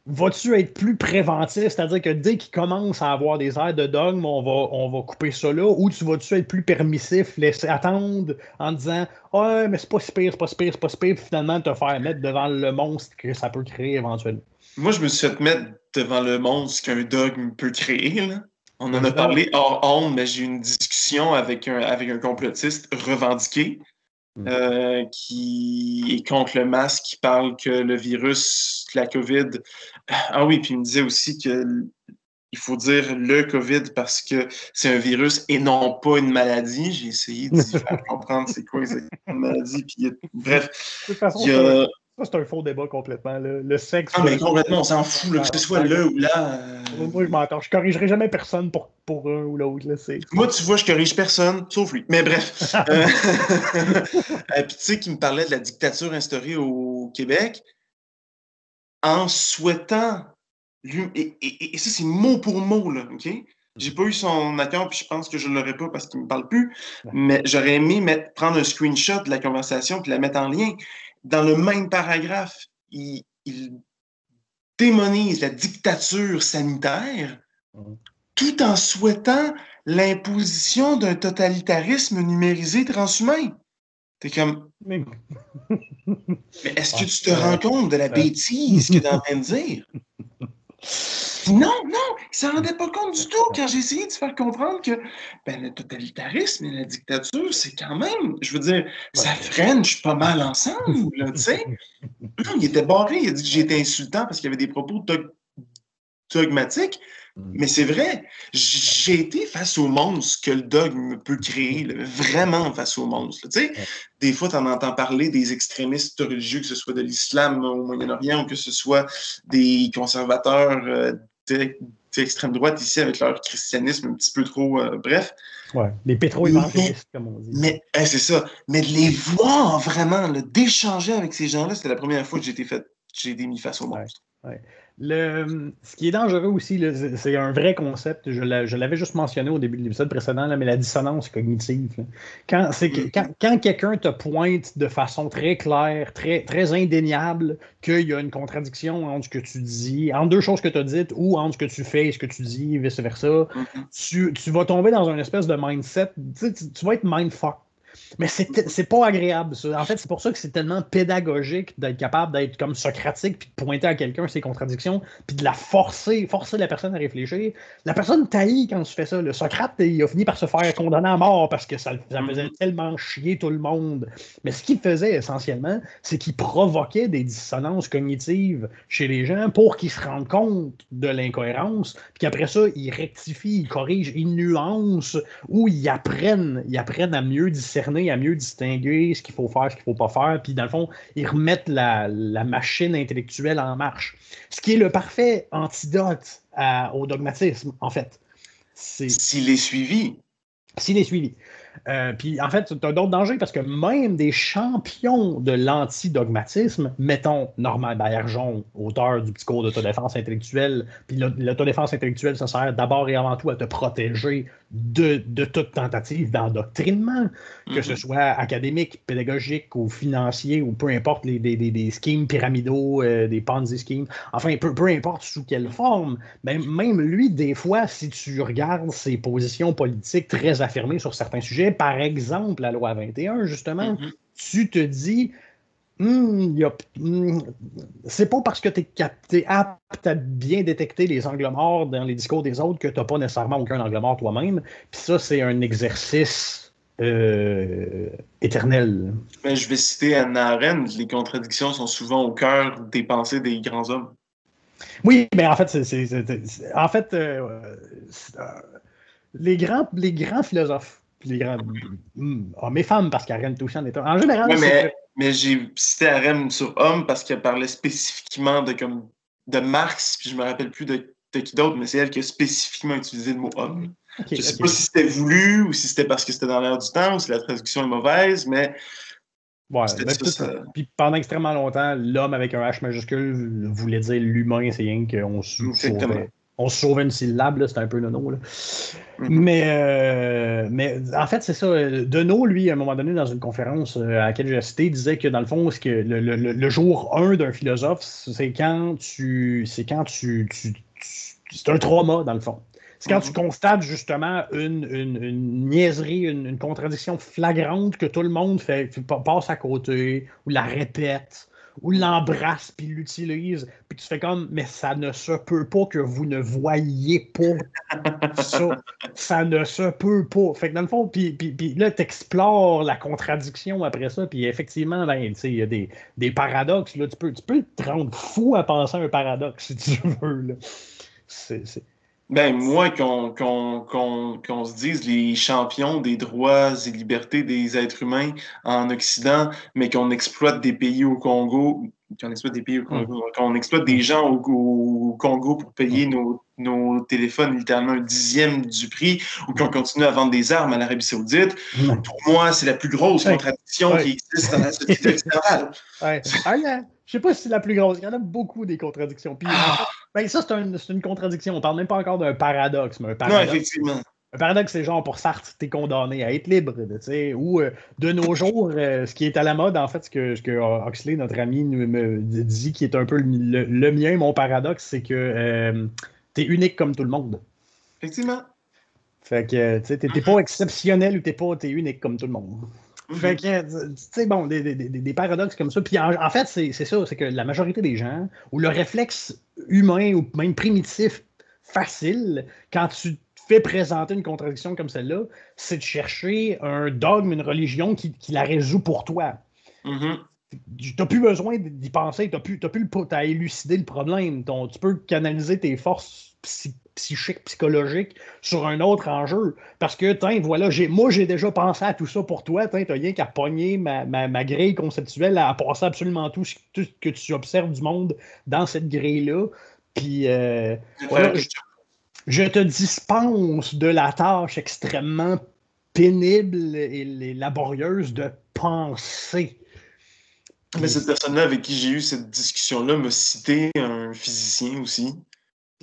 A: vas-tu être plus préventif, c'est-à-dire que dès qu'il commence à avoir des airs de dogme, on va, on va couper ça là, ou tu vas-tu être plus permissif, laisser attendre en disant Ouais, mais c'est pas si pire, c'est pas si pire, c'est pas si pire, puis finalement te faire mettre devant le monstre que ça peut créer éventuellement.
B: Moi, je me suis fait mettre devant le monstre qu'un dogme peut créer. Là. On en a parlé hors honte, mais j'ai eu une discussion avec un, avec un complotiste revendiqué. Euh, qui est contre le masque, qui parle que le virus, la COVID. Ah oui, puis il me disait aussi que il faut dire le COVID parce que c'est un virus et non pas une maladie. J'ai essayé de faire comprendre c'est quoi une maladie. Puis, bref, il y a,
A: c'est un faux débat complètement. Le sexe.
B: Ah, mais complètement, on s'en fout, que ce soit le ou là.
A: Euh. Moi, je m'entends. Je corrigerai jamais personne pour, pour un ou l'autre.
B: Moi, tu vois, je corrige personne, sauf lui. Mais bref. euh... Puis, tu sais, qui me parlait de la dictature instaurée au Québec en souhaitant. Lui... Et, et, ça, c'est mot pour mot, là, OK? J'ai pas eu son accord, puis je pense que je ne l'aurais pas parce qu'il ne me parle plus. Mais j'aurais aimé mettre, prendre un screenshot de la conversation puis la mettre en lien dans le même paragraphe, il, démonise la dictature sanitaire mmh. tout en souhaitant l'imposition d'un totalitarisme numérisé transhumain. T'es comme. Mais, est-ce que tu te rends compte de la bêtise que tu es en train de dire? Non, non, il s'en rendait pas compte du tout quand j'ai essayé de faire comprendre que ben, le totalitarisme et la dictature, c'est quand même, je veux dire, ça french pas mal ensemble, tu sais. Il était barré, il a dit que j'étais insultant parce qu'il y avait des propos dogmatiques. Mm. Mais c'est vrai, j'ai été face au monstre que le dogme peut créer, vraiment face au monstre. Tu sais, des fois, tu en entends parler des extrémistes religieux, que ce soit de l'islam au Moyen-Orient ou que ce soit des conservateurs euh, d'extrême droite ici avec leur christianisme un petit peu trop. Euh, bref.
A: Ouais, les pétro-évangélistes, comme on dit.
B: Mais c'est ça. Mais de les voir vraiment, d'échanger avec ces gens-là, c'était la première fois que j'ai été, fait, j'ai été mis face au monstre.
A: Ouais, le, ce qui est dangereux aussi, c'est un vrai concept. Je l'avais juste mentionné au début de l'épisode précédent, mais la dissonance cognitive. Quand, mm. quand, quand quelqu'un te pointe de façon très claire, très, très indéniable, qu'il y a une contradiction entre ce que tu dis, entre deux choses que tu as dites, ou entre ce que tu fais et ce que tu dis, vice-versa, mm-hmm. tu, vas tomber dans une espèce de mindset. Tu, tu vas être mindfuck mais c'est pas agréable, ça. En fait, c'est pour ça que c'est tellement pédagogique d'être capable d'être comme socratique, puis de pointer à quelqu'un ses contradictions, puis de la forcer, forcer la personne à réfléchir. La personne taillit quand tu fais ça. Le Socrate, il a fini par se faire condamner à mort parce que ça, ça faisait mm-hmm. tellement chier tout le monde. Mais ce qu'il faisait essentiellement, c'est qu'il provoquait des dissonances cognitives chez les gens pour qu'ils se rendent compte de l'incohérence, puis qu'après ça, ils rectifient, ils corrigent, ils nuancent, ou ils apprennent, ils apprennent à mieux discerner à mieux distinguer ce qu'il faut faire, ce qu'il ne faut pas faire, puis dans le fond, ils remettent la, machine intellectuelle en marche. Ce qui est le parfait antidote au dogmatisme, en fait.
B: S'il est suivi.
A: S'il est suivi. Euh, puis en fait, tu as d'autres dangers parce que même des champions de l'antidogmatisme, mettons Norman Baillargeon, auteur du petit cours d'autodéfense intellectuelle, puis l'autodéfense intellectuelle, ça sert d'abord et avant tout à te protéger de, toute tentative d'endoctrinement, que ce mm-hmm. soit académique, pédagogique ou financier, ou peu importe les, des, des, schemes pyramidaux, euh, des Ponzi schemes, enfin, peu, peu importe sous quelle forme, ben, même lui, des fois, si tu regardes ses positions politiques très affirmées sur certains sujets, par exemple, la loi 21, justement, mm-hmm. tu te dis, hmm, hmm, c'est pas parce que tu es, apte à bien détecter les angles morts dans les discours des autres que tu n'as pas nécessairement aucun angle mort toi-même. Puis ça, c'est un exercice euh, éternel.
B: Mais je vais citer Anna Arendt, les contradictions sont souvent au cœur des pensées des grands hommes.
A: Oui, mais en fait, c'est, en fait euh, euh, les, grands, les grands philosophes les grands hmm, hommes. Et femmes, parce qu'Arendt aussi en est En général,
B: mais, mais j'ai cité Arendt sur homme parce qu'elle parlait spécifiquement de, comme, de Marx, puis je me rappelle plus de, qui d'autre, mais c'est elle qui a spécifiquement utilisé le mot homme. je ne sais pas si c'était voulu ou si c'était parce que c'était dans l'air du temps ou si la traduction est mauvaise, mais.
A: Ouais, Puis pendant extrêmement longtemps, l'homme avec un H majuscule voulait dire l'humain, c'est rien qu'on se on se sauvait une syllabe, c'était un peu nono. Là. Mm-hmm. mais, euh, mais en fait, c'est ça. Deneau, lui, à un moment donné, dans une conférence à laquelle j'ai assisté, disait que dans le fond, que le, le, jour 1 d'un philosophe, c'est quand tu. C'est quand tu c'est un trauma, dans le fond. C'est quand tu mhm. constates justement une, une, niaiserie, une, contradiction flagrante que tout le monde fait, passe à côté, ou la répète, ou l'embrasse, puis l'utilise, puis tu fais comme, mais ça ne se peut pas que vous ne voyez pas ça. Ça ne se peut pas. Fait que dans le fond, puis, puis, là, tu explores la contradiction après ça, puis effectivement, ben, il y a des, des paradoxes. Là, tu, peux, tu peux te rendre fou à penser à un paradoxe, si tu veux. Là. C'est
B: ben, moi, qu'on se dise les champions des droits et libertés des êtres humains en Occident, mais qu'on exploite des pays au Congo, qu'on exploite des pays au Congo, mm. qu'on exploite des gens au, Congo pour payer mm. nos, téléphones littéralement un dixième du prix, ou qu'on continue à vendre des armes à l'Arabie Saoudite, mm. pour moi, c'est la plus grosse contradiction qui existe dans la société occidentale.
A: Ouais. Ah, je sais pas si c'est la plus grosse. Il y en a beaucoup des contradictions. Puis, ah. Ben, ça, c'est une contradiction. On parle même pas encore d'un paradoxe, mais un paradoxe.
B: Non, effectivement.
A: Un paradoxe, c'est genre pour Sartre, tu es condamné à être libre. Ou euh, de nos jours, euh, ce qui est à la mode, en fait, ce que, ce que Huxley, notre ami, me dit, qui est un peu le, mien, mon paradoxe, c'est que euh, tu es unique comme tout le monde.
B: Effectivement.
A: Fait que, tu sais, t'es pas exceptionnel ou t'es pas, unique comme tout le monde. Fait que, tu sais, bon, des, paradoxes comme ça. Puis en, fait, c'est ça, c'est que la majorité des gens, ou le réflexe humain ou même primitif facile, quand tu fais présenter une contradiction comme celle-là, c'est de chercher un dogme, une religion qui, la résout pour toi.
B: Mm-hmm.
A: Tu n'as plus besoin d'y penser, tu n'as plus, as plus le, élucidé le problème. tu peux canaliser tes forces psychique, psychologique sur un autre enjeu. Parce que, tiens, voilà, moi, j'ai déjà pensé à tout ça pour toi. Tu n'as rien qu'à pogner ma, ma, grille conceptuelle, à passer absolument tout ce que tu observes du monde dans cette grille-là. Puis, euh, je, te dispense de la tâche extrêmement pénible et laborieuse de penser.
B: Mais cette personne-là avec qui j'ai eu cette discussion-là m'a cité un physicien aussi.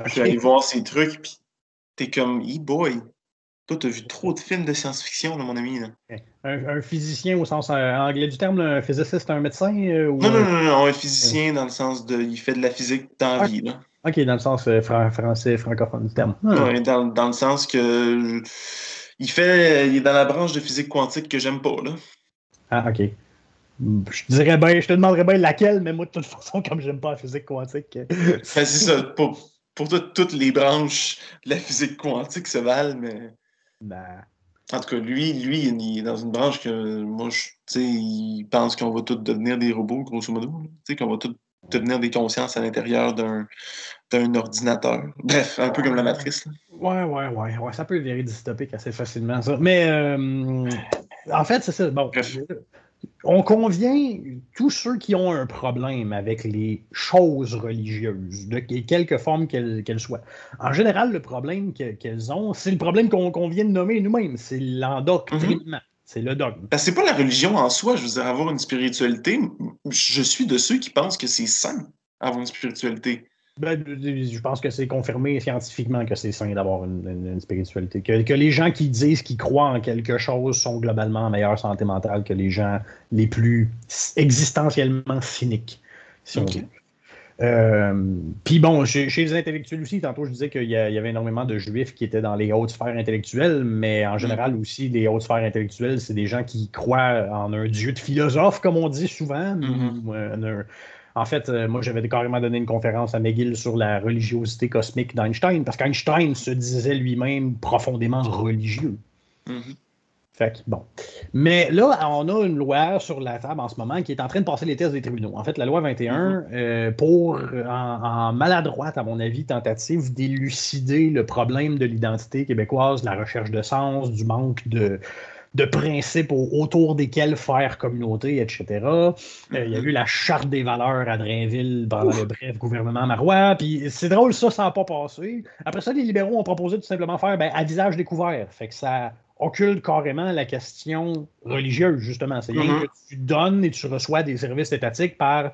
B: Je suis allé voir ces trucs, puis t'es comme, e-boy, toi, t'as vu trop de films de science-fiction, mon ami. Là.
A: Un, physicien au sens euh, anglais du terme, un physiciste, un médecin euh,
B: non, non, non, non, un physicien dans le sens de. Il fait de la physique dans la vie. Là.
A: Ok, dans le sens euh, français, francophone du terme.
B: Ah. Dans, dans, le sens que. Il fait. Il est dans la branche de physique quantique que j'aime pas, là.
A: Ah, ok. Je dirais bien, je te demanderais bien laquelle, mais moi, de toute façon, comme j'aime pas la physique quantique.
B: c'est ça. Pour, pour toutes les branches de la physique quantique se valent, mais.
A: Ben.
B: En tout cas, lui, lui, il est dans une branche que moi, je, sais, il pense qu'on va tous devenir des robots, grosso modo. Qu'on va tous devenir des consciences à l'intérieur d'un, d'un ordinateur. Bref, un peu comme la matrice.
A: Ouais, ouais, ouais, ouais. Ça peut virer dystopique assez facilement, ça. Mais euh, en fait, c'est ça. Bon, on convient, tous ceux qui ont un problème avec les choses religieuses, de quelque forme qu'elles soient. En général, le problème qu'elles ont, c'est le problème qu'on vient de nommer nous-mêmes, c'est l'endoctrinement. Mhm. C'est le dogme.
B: c'est pas la religion en soi, je veux dire, avoir une spiritualité. Je suis de ceux qui pensent que c'est sain avoir une spiritualité.
A: Ben, je pense que c'est confirmé scientifiquement que c'est sain d'avoir une, spiritualité. Que, les gens qui disent qu'ils croient en quelque chose sont globalement en meilleure santé mentale que les gens les plus existentiellement cyniques, si on veut. Euh, puis bon, chez, les intellectuels aussi, tantôt je disais qu'il y, avait énormément de juifs qui étaient dans les hautes sphères intellectuelles, mais en général mm. aussi, les hautes sphères intellectuelles, c'est des gens qui croient en un dieu de philosophe, comme on dit souvent, mm-hmm. En fait, euh, moi, j'avais carrément donné une conférence à McGill sur la religiosité cosmique d'Einstein, parce qu'Einstein se disait lui-même profondément religieux.
B: Mm-hmm.
A: Fait que, bon. Mais là, on a une loi sur la table en ce moment qui est en train de passer les tests des tribunaux. En fait, la loi 21, mm-hmm. euh, pour, en, maladroite, à mon avis, tentative d'élucider le problème de l'identité québécoise, la recherche de sens, du manque de, de principes autour desquels faire communauté, etc. Euh, il y a eu la charte des valeurs à Drainville pendant le bref gouvernement marois. Puis c'est drôle, ça, ça n'a pas passé. Après ça, les libéraux ont proposé tout simplement faire ben, à visage découvert. Fait que ça occulte carrément la question religieuse, justement. C'est rien mm-hmm. que tu donnes et tu reçois des services étatiques par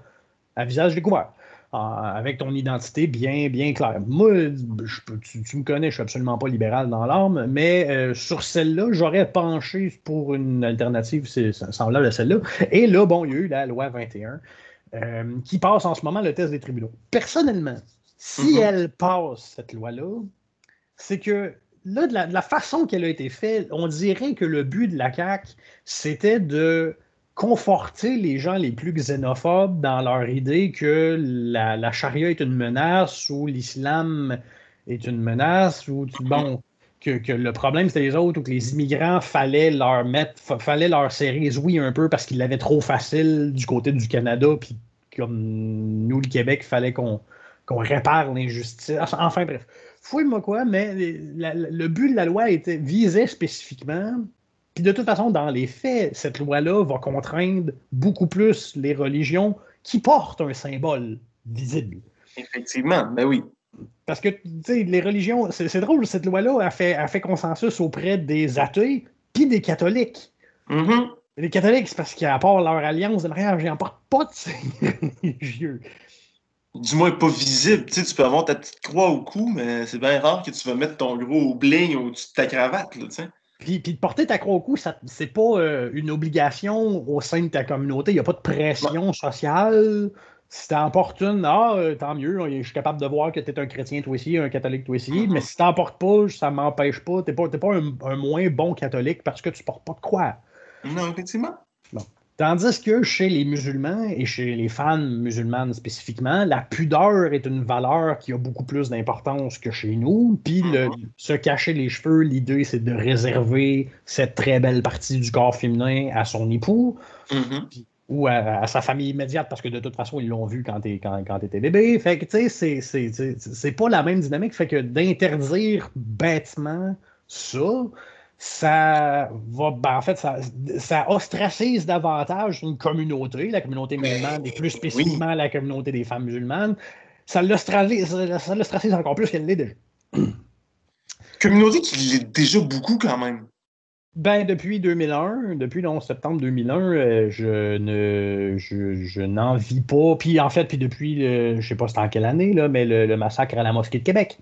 A: à visage découvert. Avec ton identité bien, bien claire. Moi, tu, me connais, je suis absolument pas libéral dans l'arme, mais euh, sur celle-là, j'aurais penché pour une alternative semblable à celle-là. Et là, bon, il y a eu la loi 21 euh, qui passe en ce moment le test des tribunaux. Personnellement, si mm-hmm. elle passe cette loi-là, c'est que là, de la, façon qu'elle a été faite, on dirait que le but de la CAQ, c'était de conforter les gens les plus xénophobes dans leur idée que la, charia est une menace ou l'islam est une menace ou bon que, le problème c'était les autres ou que les immigrants fallait leur mettre fallait leur serrer oui un peu parce qu'ils l'avaient trop facile du côté du Canada puis comme nous le Québec fallait qu'on répare l'injustice. Enfin bref. Fouille-moi quoi mais le but de la loi était visait spécifiquement puis de toute façon, dans les faits, cette loi-là va contraindre beaucoup plus les religions qui portent un symbole visible.
B: Effectivement, ben oui.
A: Parce que, tu sais, les religions, c'est drôle, cette loi-là a fait, a fait consensus auprès des athées puis des catholiques.
B: Mm-hmm.
A: Les catholiques, c'est parce qu'à part leur alliance de mariage, ils n'en portent pas de signes religieux.
B: Du moins pas visible. Tu sais, tu peux avoir ta petite croix au cou, mais c'est bien rare que tu vas mettre ton gros bling au-dessus de ta cravate, là, tu sais.
A: Puis, de porter ta croix au cou, c'est pas euh, une obligation au sein de ta communauté. Il n'y a pas de pression sociale. Si t'en portes une, ah, euh, tant mieux. Je suis capable de voir que tu es un chrétien toi aussi, un catholique toi aussi. Mm-hmm. Mais si t'en portes pas, ça m'empêche pas. Tu pas, pas un, moins bon catholique parce que tu portes pas de croix.
B: Non, effectivement.
A: Tandis que chez les musulmans et chez les femmes musulmanes spécifiquement, la pudeur est une valeur qui a beaucoup plus d'importance que chez nous. Puis le, mhm. se cacher les cheveux, l'idée c'est de réserver cette très belle partie du corps féminin à son époux.
B: Mhm.
A: ou à, sa famille immédiate, parce que de toute façon, ils l'ont vu quand tu quand, quand étais bébé. Fait que, tu sais, c'est pas la même dynamique. Fait que d'interdire bêtement ça, ça va, ben, en fait, ça, ça, ostracise davantage une communauté, la communauté musulmane, et plus spécifiquement la communauté des femmes musulmanes. Ça l'ostracise encore plus qu'elle l'est déjà.
B: Communauté qui l'est déjà beaucoup quand même.
A: Ben, depuis 2001, depuis le 11 septembre 2001, euh, je ne je, n'en vis pas. Puis en fait, puis depuis, je je sais pas c'était en quelle année, là, mais le, massacre à la mosquée de Québec.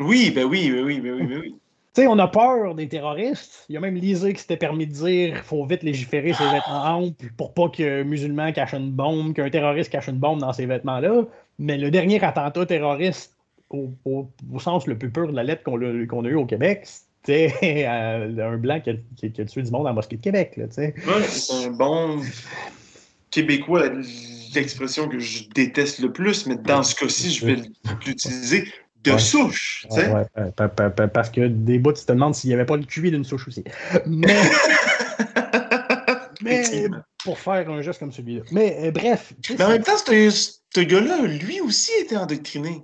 B: Oui, ben oui, ben oui, ben oui, ben oui.
A: Sais, on a peur des terroristes. Il y a même Lisée qui s'était permis de dire qu'il faut vite légiférer ses vêtements pour pas qu'un musulman cache une bombe, qu'un terroriste cache une bombe dans ses vêtements-là. Mais le dernier attentat terroriste, au, sens le plus pur de la lettre qu'on a, eu au Québec, c'était euh, un blanc qui a, tué du monde à la mosquée de Québec. Là,
B: c'est un bon québécois, l'expression que je déteste le plus, mais dans ce cas-ci, je vais l'utiliser de souche. tu sais.
A: parce que des bouts, tu te demandes s'il n'y avait pas le QI d'une souche aussi. Mais, mais pour faire un geste comme celui-là. Mais euh, bref.
B: Mais en même temps, ce gars-là, lui aussi était endoctriné.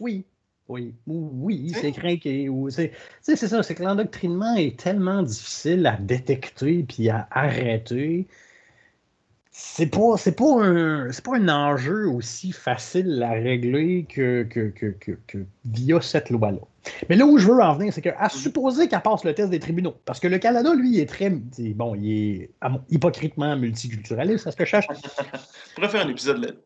A: Oui. Oui, oui, c'est craqué. C'est ça, c'est que l'endoctrinement est tellement difficile à détecter puis à arrêter c'est pas c'est pas un c'est pas un enjeu aussi facile à régler que, que, via cette loi-là. Mais là où je veux en venir, c'est qu'à supposer qu'elle passe le test des tribunaux, parce que le Canada, lui, est très bon, il est hypocritement multiculturaliste, est-ce que je cherche?
B: Je pourrais faire un épisode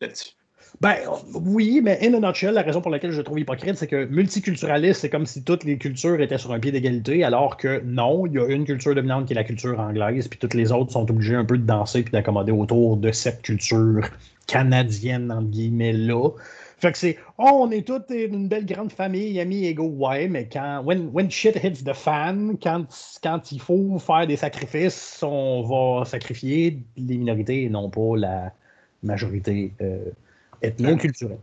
B: là-dessus.
A: Ben oui, mais in a nutshell, la raison pour laquelle je trouve hypocrite, c'est que multiculturaliste, c'est comme si toutes les cultures étaient sur un pied d'égalité, alors que non, il y a une culture dominante qui est la culture anglaise, puis toutes les autres sont obligées un peu de danser puis d'accommoder autour de cette culture canadienne, entre guillemets, là. Fait que c'est, oh, on est toutes une belle grande famille, amis égaux, ouais, mais quand, when, when shit hits the fan, quand, quand il faut faire des sacrifices, on va sacrifier les minorités et non pas la majorité. Euh, ethno-culturel.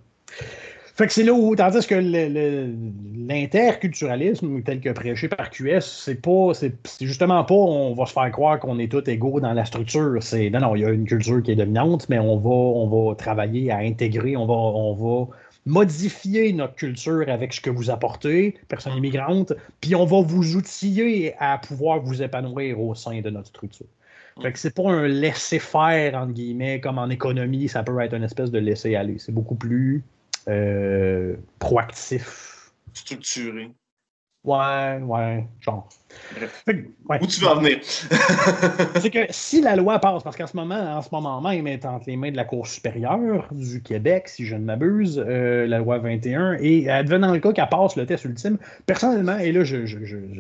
A: Fait que c'est là où, tandis que l'interculturalisme, tel que prêché par QS, c'est pas, c'est justement pas, on va se faire croire qu'on est tous égaux dans la structure. C'est, non, non, il y a une culture qui est dominante, mais on va, on va travailler à intégrer, on va, on va modifier notre culture avec ce que vous apportez, personne immigrante, puis on va vous outiller à pouvoir vous épanouir au sein de notre structure. Fait que c'est pas un laisser-faire, entre guillemets, comme en économie, ça peut être une espèce de laisser-aller. C'est beaucoup plus euh, proactif.
B: Structuré.
A: Ouais, ouais, genre.
B: Où tu veux en venir?
A: c'est que si la loi passe, parce qu'en ce moment, en ce moment même, elle est entre les mains de la Cour supérieure du Québec, si je ne m'abuse, euh, la loi 21, et advenant le cas qu'elle passe le test ultime, personnellement, et là, je,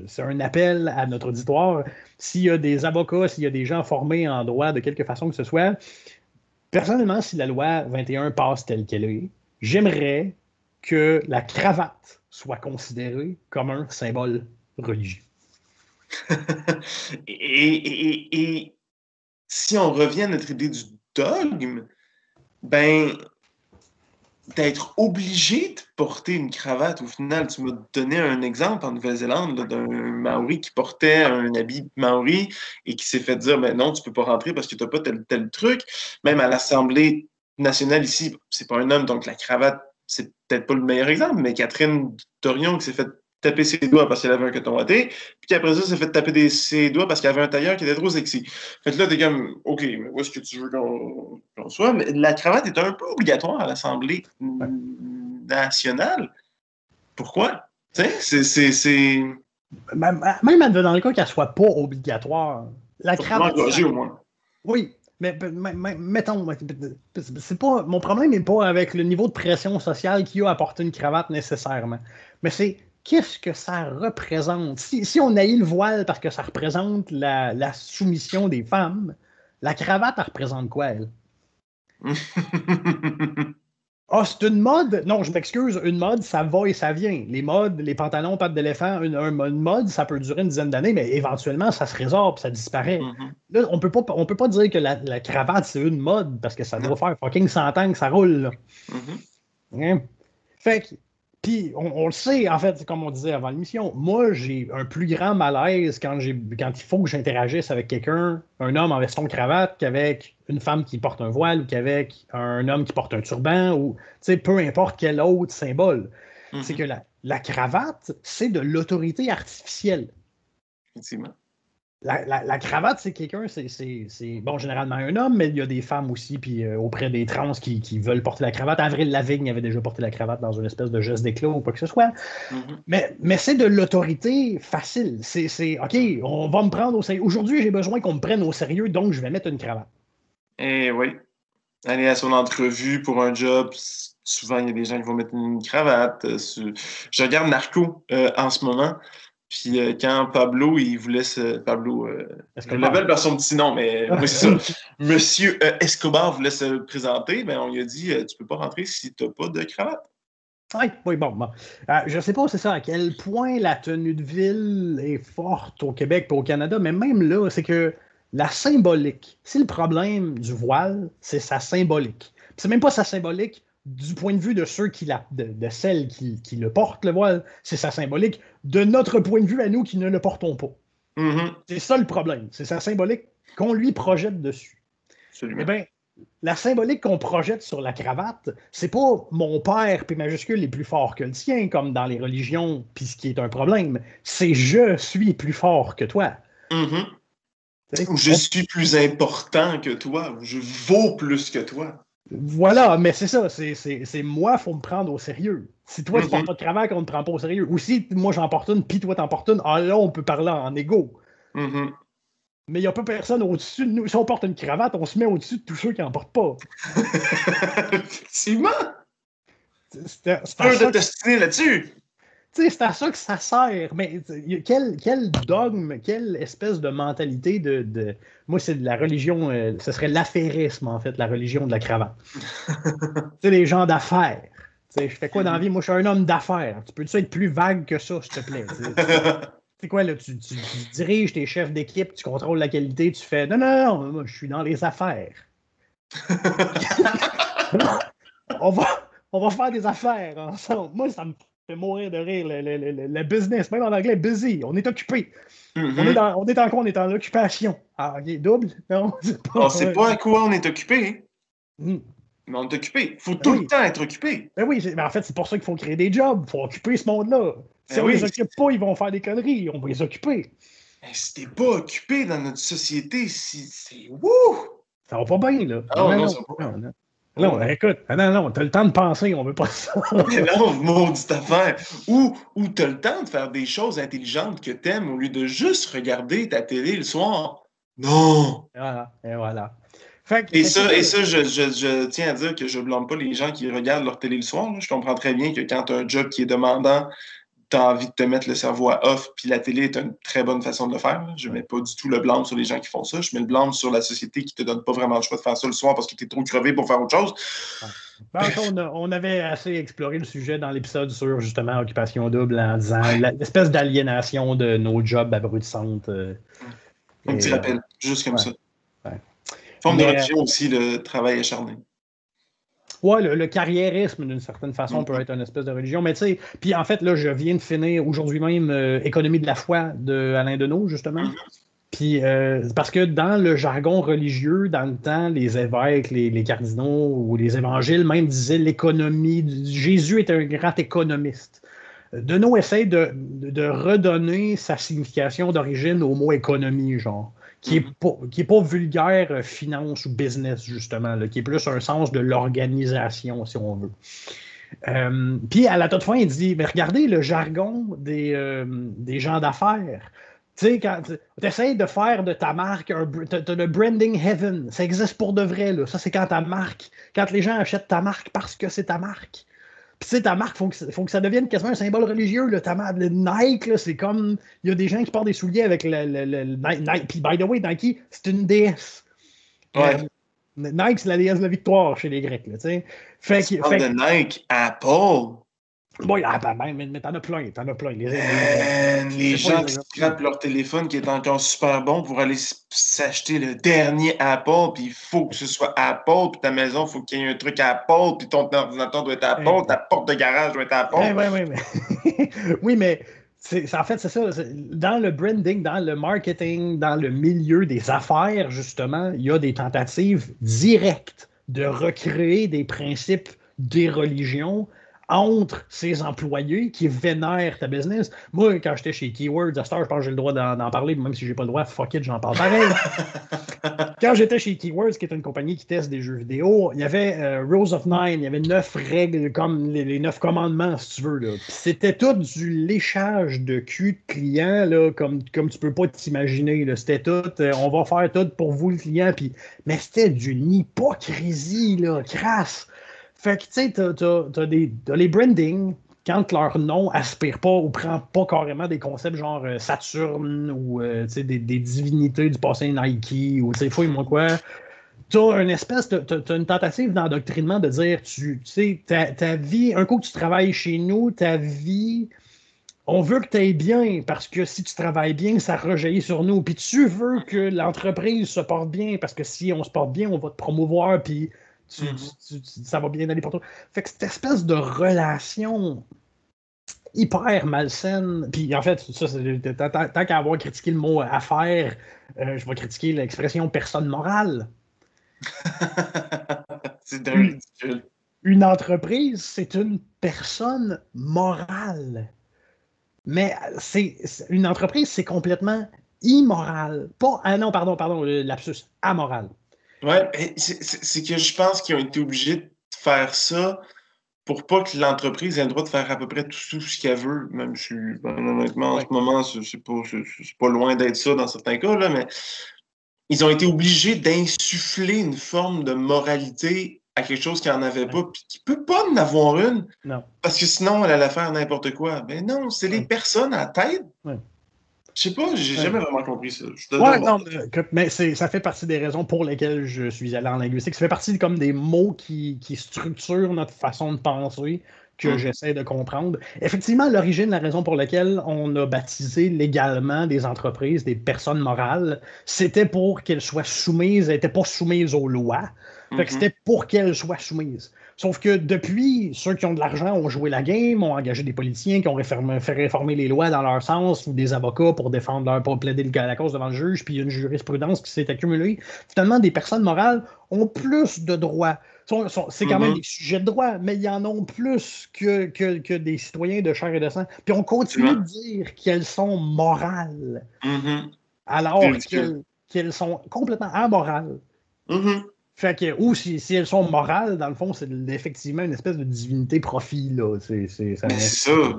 A: c'est un appel à notre auditoire, s'il y a des avocats, s'il y a des gens formés en droit de quelque façon que ce soit, personnellement, si la loi 21 passe telle qu'elle est, j'aimerais que la cravate soit considérée comme un symbole religieux.
B: et, si on revient à notre idée du dogme, ben, d'être obligé de porter une cravate, au final, tu m'as donné un exemple en Nouvelle-Zélande d'un Maori qui portait un habit Maori et qui s'est fait dire ben non, tu peux pas rentrer parce que tu n'as pas tel, tel truc. Même à l'Assemblée nationale ici, c'est pas un homme, donc la cravate c'est peut-être pas le meilleur exemple, mais Catherine Dorion qui s'est fait taper ses doigts parce qu'elle avait un coton watté, puis qu'après ça, s'est fait taper ses doigts parce qu'elle avait un tailleur qui était trop sexy. Fait que là, t'es comme, OK, mais où est-ce que tu veux qu'on soit? Mais la cravate est un peu obligatoire à l'Assemblée nationale. Pourquoi? Tu sais, c'est.
A: Même dans le cas qu'elle soit pas obligatoire, la cravate.
B: au moins.
A: Oui, mais, mettons, c'est pas, mon problème n'est pas avec le niveau de pression sociale qui a à une cravate nécessairement. Mais c'est qu'est-ce que ça représente? Si, on haït le voile parce que ça représente la, la soumission des femmes, la cravate, elle représente quoi, elle? Ah, c'est une mode? Non, je m'excuse, une mode, ça va et ça vient. Les modes, les pantalons pattes d'éléphant, une, mode, ça peut durer une dizaine d'années, mais éventuellement, ça se résorbe, ça disparaît. Mm-hmm. Là, on peut pas, on peut pas dire que la, cravate, c'est une mode, parce que ça doit faire fucking 100 ans que ça roule. Mm-hmm. Hein? Fait que puis, on, le sait, en fait, comme on disait avant l'émission, moi, j'ai un plus grand malaise quand, quand il faut que j'interagisse avec quelqu'un, un homme en veston cravate, qu'avec une femme qui porte un voile ou qu'avec un homme qui porte un turban ou, peu importe quel autre symbole. C'est mm-hmm. que la, la cravate, c'est de l'autorité artificielle.
B: Effectivement.
A: La, cravate, c'est quelqu'un, c'est bon, généralement un homme, mais il y a des femmes aussi, puis euh, auprès des trans qui, veulent porter la cravate. Avril Lavigne avait déjà porté la cravate dans une espèce de geste d'éclat ou quoi que ce soit. Mm-hmm. Mais, mais c'est de l'autorité facile. C'est OK, on va me prendre au sérieux. Aujourd'hui, j'ai besoin qu'on me prenne au sérieux, donc je vais mettre une cravate.
B: Eh oui. Aller à son entrevue pour un job, souvent il y a des gens qui vont mettre une cravate. Euh, je regarde Narco euh, en ce moment. Puis euh, quand Pablo, il voulait se. Pablo, euh, je l'appelle par son petit nom, mais c'est ça. Monsieur euh, Escobar voulait se présenter, ben, on lui a dit euh, Tu peux pas rentrer si tu n'as pas de cravate.
A: Oui, oui, bon. bon. je ne sais pas, c'est ça, à quel point la tenue de ville est forte au Québec et au Canada, mais même là, c'est que la symbolique, c'est le problème du voile, c'est sa symbolique. C'est même pas sa symbolique du point de vue de ceux qui la, de, celles qui, le portent, le voile, c'est sa symbolique. De notre point de vue à nous qui ne le portons pas.
B: Mm-hmm.
A: C'est ça le problème. C'est sa symbolique qu'on lui projette dessus. Eh bien, la symbolique qu'on projette sur la cravate, c'est pas mon père puis majuscule est plus fort que le tien, comme dans les religions, puis ce qui est un problème. C'est je suis plus fort que toi.
B: Mm-hmm. Je suis plus important que toi, je vaux plus que toi.
A: Voilà, mais c'est ça, c'est moi, il faut me prendre au sérieux. Si toi, tu portes mm-hmm. pas de cravate, on ne te prend pas au sérieux. Ou si moi, j'en porte une, puis toi, t'en portes une, ah là, on peut parler en égo.
B: Mm-hmm.
A: Mais il n'y a pas personne au-dessus de nous. Si on porte une cravate, on se met au-dessus de tous ceux qui n'en portent pas.
B: Effectivement! C'est un de destiné là-dessus!
A: C'est à ça que ça sert. Mais quel, quel dogme, quelle espèce de mentalité de. Moi, c'est de la religion, euh, ce serait l'affairisme, en fait, la religion de la cravate. c'est les gens d'affaires. Je fais quoi dans la vie? Moi, je suis un homme d'affaires. Tu peux-tu être plus vague que ça, s'il te plaît? C'est quoi, là? Tu, diriges tes chefs d'équipe, tu contrôles la qualité, tu fais non, non, non, moi, je suis dans les affaires. on, va, on va faire des affaires ensemble. Moi, ça me fait mourir de rire. Le, business, même en anglais, busy. On est occupé. Mm-hmm. on, est dans, on est en quoi? On est en occupation. Ah, ok, double? Non,
B: c'est pas. On sait pas à quoi on est occupé. Mm. Mais on est occupé. Il faut ben tout le temps être occupé.
A: Ben oui, mais en fait, c'est pour ça qu'il faut créer des jobs. Il faut occuper ce monde-là. Si ben on les occupe pas, ils vont faire des conneries. On va les occuper.
B: Mais si t'es pas occupé dans notre société, c'est. Wouh!
A: Ça va pas bien, là.
B: Ah non, non, ça va pas bien.
A: Non, écoute, ah non, non, t'as le temps de penser, on veut pas ça.
B: Mais non, maudite affaire. Ou, ou t'as le temps de faire des choses intelligentes que t'aimes au lieu de juste regarder ta télé le soir. Non!
A: Et voilà, et voilà.
B: Fait que, et, ça, et ça, je, je, je, tiens à dire que je blâme pas les gens qui regardent leur télé le soir. Je comprends très bien que quand tu as un job qui est demandant, tu as envie de te mettre le cerveau à off, puis la télé est une très bonne façon de le faire. Je ne mets pas du tout le blâme sur les gens qui font ça. Je mets le blâme sur la société qui ne te donne pas vraiment le choix de faire ça le soir parce que tu es trop crevé pour faire autre chose.
A: Ben, on, avait assez exploré le sujet dans l'épisode sur justement occupation double en disant l'espèce d'aliénation de nos jobs abrutissantes. Euh,
B: Un petit rappel, juste comme ça. Forme de religion aussi, le travail acharné.
A: Ouais, le, carriérisme, d'une certaine façon, mm. peut être une espèce de religion. Mais tu sais, puis en fait, là, je viens de finir aujourd'hui même euh, Économie de la foi de Alain Deneau, justement. Mm-hmm. Puis, euh, parce que dans le jargon religieux, dans le temps, les évêques, les, cardinaux ou les évangiles même disaient l'économie. Jésus est un grand économiste. Deneau essaie de, de redonner sa signification d'origine au mot économie, genre qui n'est mhm. pas, pas vulgaire euh, finance ou business, justement, qui est plus un sens de l'organisation, si on veut. Euh, puis à la toute fin, il dit Mais regardez le jargon des, euh, des gens d'affaires. Tu sais, quand tu essaies de faire de ta marque un, le branding heaven, ça existe pour de vrai. Là. Ça, c'est quand ta marque, quand les gens achètent ta marque parce que c'est ta marque tu sais, ta marque, il faut, que ça devienne quasiment un symbole religieux. Là. Ta marque, le Nike, c'est comme. Il y a des gens qui portent des souliers avec le, Nike. Puis, by the way, Nike, c'est une déesse.
B: Ouais. Euh,
A: Nike, c'est la déesse de la victoire chez les Grecs. Là, fait,
B: fait, de Nike, Apple.
A: Bon, ah, ben, mais, mais t'en as plein, t'en as plein. Les,
B: les gens qui scrapent leur téléphone qui est encore super bon pour aller s'acheter le dernier Apple, puis il faut que ce soit Apple, puis ta maison, il faut qu'il y ait un truc Apple, puis ton ordinateur doit être Apple, ta porte de garage doit être Apple.
A: Oui, mais... oui, mais en fait, c'est ça. Dans le branding, dans le marketing, dans le milieu des affaires, justement, il y a des tentatives directes de recréer des principes des religions entre ses employés qui vénèrent ta business. Moi, quand j'étais chez Keywords, à Star, je pense que j'ai le droit d'en parler, même si j'ai pas le droit, fuck it, j'en parle pareil. quand j'étais chez Keywords, qui est une compagnie qui teste des jeux vidéo, il y avait euh, Rules of Nine, il y avait neuf règles comme les, neuf commandements, si tu veux. C'était tout du léchage de cul de client, là, comme, comme tu peux pas t'imaginer. C'était tout, euh, on va faire tout pour vous, le client. Mais c'était d'une hypocrisie, là, crasse. Fait que, tu sais, t'as, les branding, quand leur nom aspire pas ou prend pas carrément des concepts genre euh, Saturne ou euh, des, des, divinités du passé Nike ou sais, fouille moi quoi. T'as une espèce, t'as, une tentative d'endoctrinement de dire, tu sais, ta, ta, vie, un coup que tu travailles chez nous, ta vie, on veut que tu ailles bien parce que si tu travailles bien, ça rejaillit sur nous. Puis tu veux que l'entreprise se porte bien parce que si on se porte bien, on va te promouvoir. Puis Mm-hmm. ça va bien aller pour toi. Fait que cette espèce de relation hyper malsaine. Puis en fait, ça, tant, qu'à avoir critiqué le mot affaire, euh, je vais critiquer l'expression personne morale.
B: c'est ridicule.
A: Une entreprise, c'est une personne morale. Mais c'est une entreprise, c'est complètement immoral. Pas, ah non, pardon, pardon, lapsus, amoral.
B: Ouais, c'est que je pense qu'ils ont été obligés de faire ça pour pas que l'entreprise ait le droit de faire à peu près tout, ce qu'elle veut. Même si, ben, honnêtement, en ce moment, c'est pas, pas loin d'être ça dans certains cas, là, mais ils ont été obligés d'insuffler une forme de moralité à quelque chose qui n'en avait pas, puis qui peut pas en avoir une.
A: Non.
B: Parce que sinon, elle allait faire n'importe quoi. Mais non, c'est les personnes à tête. Je sais pas, j'ai jamais vraiment compris ça.
A: Ouais, non, mais, ça fait partie des raisons pour lesquelles je suis allé en linguistique. Ça fait partie comme des mots qui, qui structurent notre façon de penser que hum. j'essaie de comprendre. Effectivement, l'origine, la raison pour laquelle on a baptisé légalement des entreprises, des personnes morales, c'était pour qu'elles soient soumises, elles n'étaient pas soumises aux lois. Mm-hmm. c'était pour qu'elles soient soumises. Sauf que depuis, ceux qui ont de l'argent ont joué la game, ont engagé des politiciens qui ont fait réformer les lois dans leur sens ou des avocats pour défendre leur, pour plaider la cause devant le juge, puis il y a une jurisprudence qui s'est accumulée. Finalement, des personnes morales ont plus de droits. C'est quand même mm-hmm. des sujets de droit, mais ils en ont plus que, que, des citoyens de chair et de sang. Puis on continue de dire qu'elles sont morales,
B: mm-hmm.
A: alors qu'elles sont complètement amorales. Fait que, ou si, si, elles sont morales, dans le fond, c'est effectivement une espèce de divinité profit. Là. C'est,
B: c'est, ça,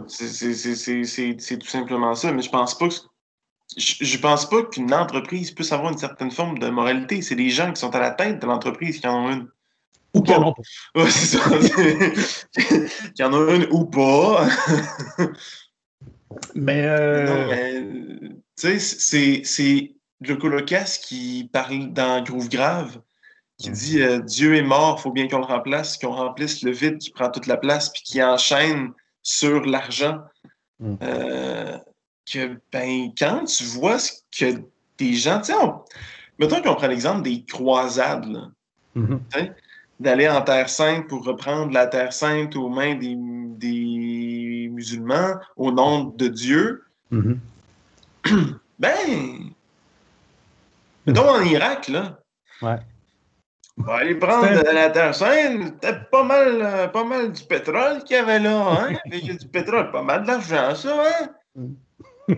B: c'est, tout simplement ça. Mais je pense pas que. Je, pense pas qu'une entreprise puisse avoir une certaine forme de moralité. C'est les gens qui sont à la tête de l'entreprise qui en ont une.
A: Ou pas.
B: Ouais, c'est ça. qui en ont une ou pas.
A: mais.
B: Euh... mais tu sais, c'est le Colocas qui parle dans Groove Grave qui dit euh, Dieu est mort, il faut bien qu'on le remplace, qu'on remplisse le vide qui prend toute la place, puis qui enchaîne sur l'argent. Mm. Euh, que, ben, quand tu vois ce que des gens, tu sais, mettons qu'on prend l'exemple des croisades, mm-hmm. D'aller en Terre Sainte pour reprendre la Terre Sainte aux mains des, des musulmans au nom de Dieu.
A: Mm-hmm.
B: ben, mettons en Irak, là.
A: Ouais.
B: On va aller prendre la Terre Sainte. C'était pas mal, pas mal du pétrole qu'il y avait là. Hein? Il y a du pétrole, pas mal d'argent, ça. Hein?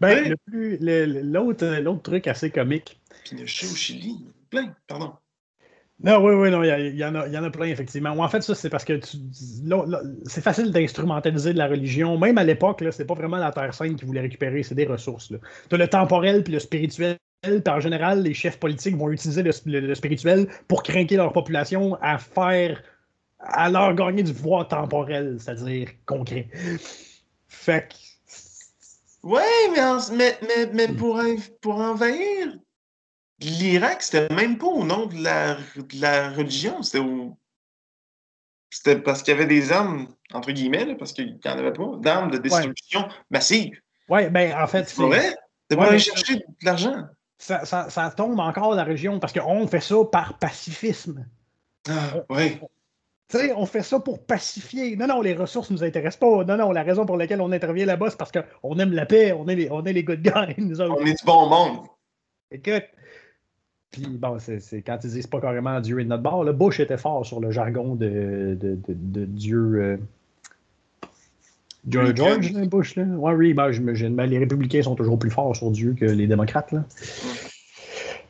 A: ben, l'autre, l'autre truc assez comique.
B: Pinochet au Chili. Plein, pardon.
A: Non, oui, oui, non, il y, en a, y en a plein, effectivement. en fait, ça, c'est parce que c'est facile d'instrumentaliser de la religion. Même à l'époque, c'est pas vraiment la Terre Sainte qui voulait récupérer, c'est des ressources. Tu as le temporel puis le spirituel en général, les chefs politiques vont utiliser le, spirituel pour craquer leur population à faire, à leur gagner du pouvoir temporel, c'est-à-dire concret. Fait que...
B: Ouais, mais, mais, mais, pour, pour envahir l'Irak, c'était même pas au nom de la, de la religion, c'était C'était parce qu'il y avait des armes, entre guillemets, parce qu'il n'y en avait pas, d'armes de destruction massive.
A: Ouais, ben en fait,
B: c'est. vrai? C'est pour aller chercher de l'argent
A: ça, tombe encore la région parce qu'on fait ça par pacifisme.
B: Ah, oui.
A: Tu sais, on fait ça pour pacifier. Non, non, les ressources ne nous intéressent pas. Non, non, la raison pour laquelle on intervient là-bas, c'est parce qu'on aime la paix, on est les, on est les good guys, nous
B: On est du bon monde.
A: Écoute. Puis bon, c'est quand ils disent pas carrément Dieu est de notre bord. Le Bush était fort sur le jargon de, de, Dieu. Euh, George, George Bush, là? Ouais, oui, ben, j'imagine. Ben, les républicains sont toujours plus forts sur Dieu que les démocrates, là.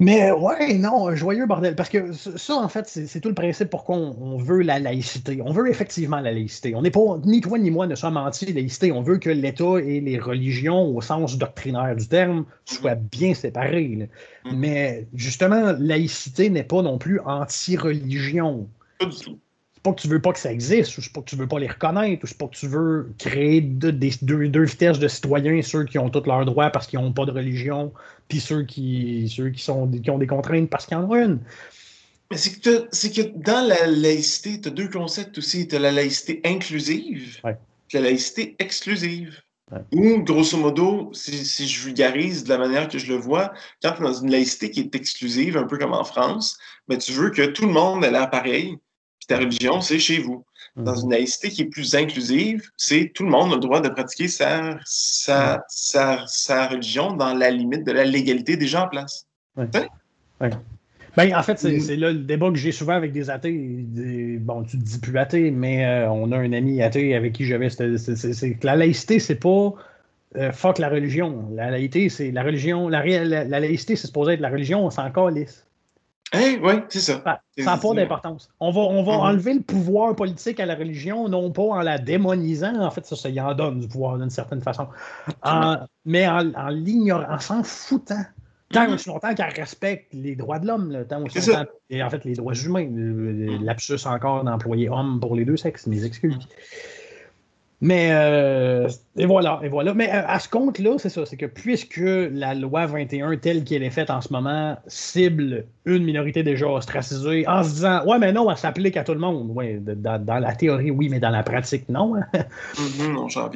A: Mais ouais, non, joyeux bordel. Parce que ça, en fait, c'est tout le principe pourquoi on, veut la laïcité. On veut effectivement la laïcité. On n'est pas, ni toi ni moi ne sommes anti-laïcité. On veut que l'État et les religions, au sens doctrinaire du terme, soient bien séparés. Mm-hmm. Mais justement, laïcité n'est pas non plus anti-religion.
B: Pas du tout
A: c'est pas que tu veux pas que ça existe, ou c'est pas que tu veux pas les reconnaître, ou c'est pas que tu veux créer deux, deux, vitesses de citoyens, ceux qui ont tous leurs droits parce qu'ils n'ont pas de religion, puis ceux qui, ceux qui, sont, qui ont des contraintes parce qu'ils en ont une.
B: Mais c'est que, que dans la laïcité, tu as deux concepts aussi. Tu as la laïcité inclusive et la laïcité exclusive. Ou, grosso modo, si, si, je vulgarise de la manière que je le vois, quand tu es dans une laïcité qui est exclusive, un peu comme en France, mais tu veux que tout le monde ait l'air pareil, ta religion, c'est chez vous. Dans mhm. une laïcité qui est plus inclusive, c'est tout le monde a le droit de pratiquer sa, sa, sa, sa religion dans la limite de la légalité déjà en place.
A: Ben, en fait, mhm. c'est là le débat que j'ai souvent avec des athées. bon, tu te dis plus athée, mais euh, on a un ami athée avec qui j'avais. C'est que la laïcité, c'est pas euh, fuck la religion. La laïcité, c'est la religion. La, la, laïcité, c'est supposé être la religion, on s'en calisse.
B: Oui, c'est ça.
A: ça n'a pas d'importance. On va, on va mm-hmm. enlever le pouvoir politique à la religion, non pas en la démonisant. En fait, ça, ça y en donne du pouvoir d'une certaine façon. mais en, en l'ignorant, en s'en foutant. Tant mm-hmm. aussi longtemps qu'elle respecte les droits de l'homme, tant aussi longtemps, et en fait les droits humains, l'absus encore d'employer homme pour les deux sexes, mes excuses. Mm. Mais euh, et voilà, et voilà. Mais euh, à, ce compte-là, c'est ça, c'est que puisque la loi 21 telle qu'elle est faite en ce moment cible une minorité déjà ostracisée, en se disant ouais mais non, elle s'applique à tout le monde. Ouais, dans, la théorie oui, mais dans la pratique non.
B: mm-hmm, non, j'en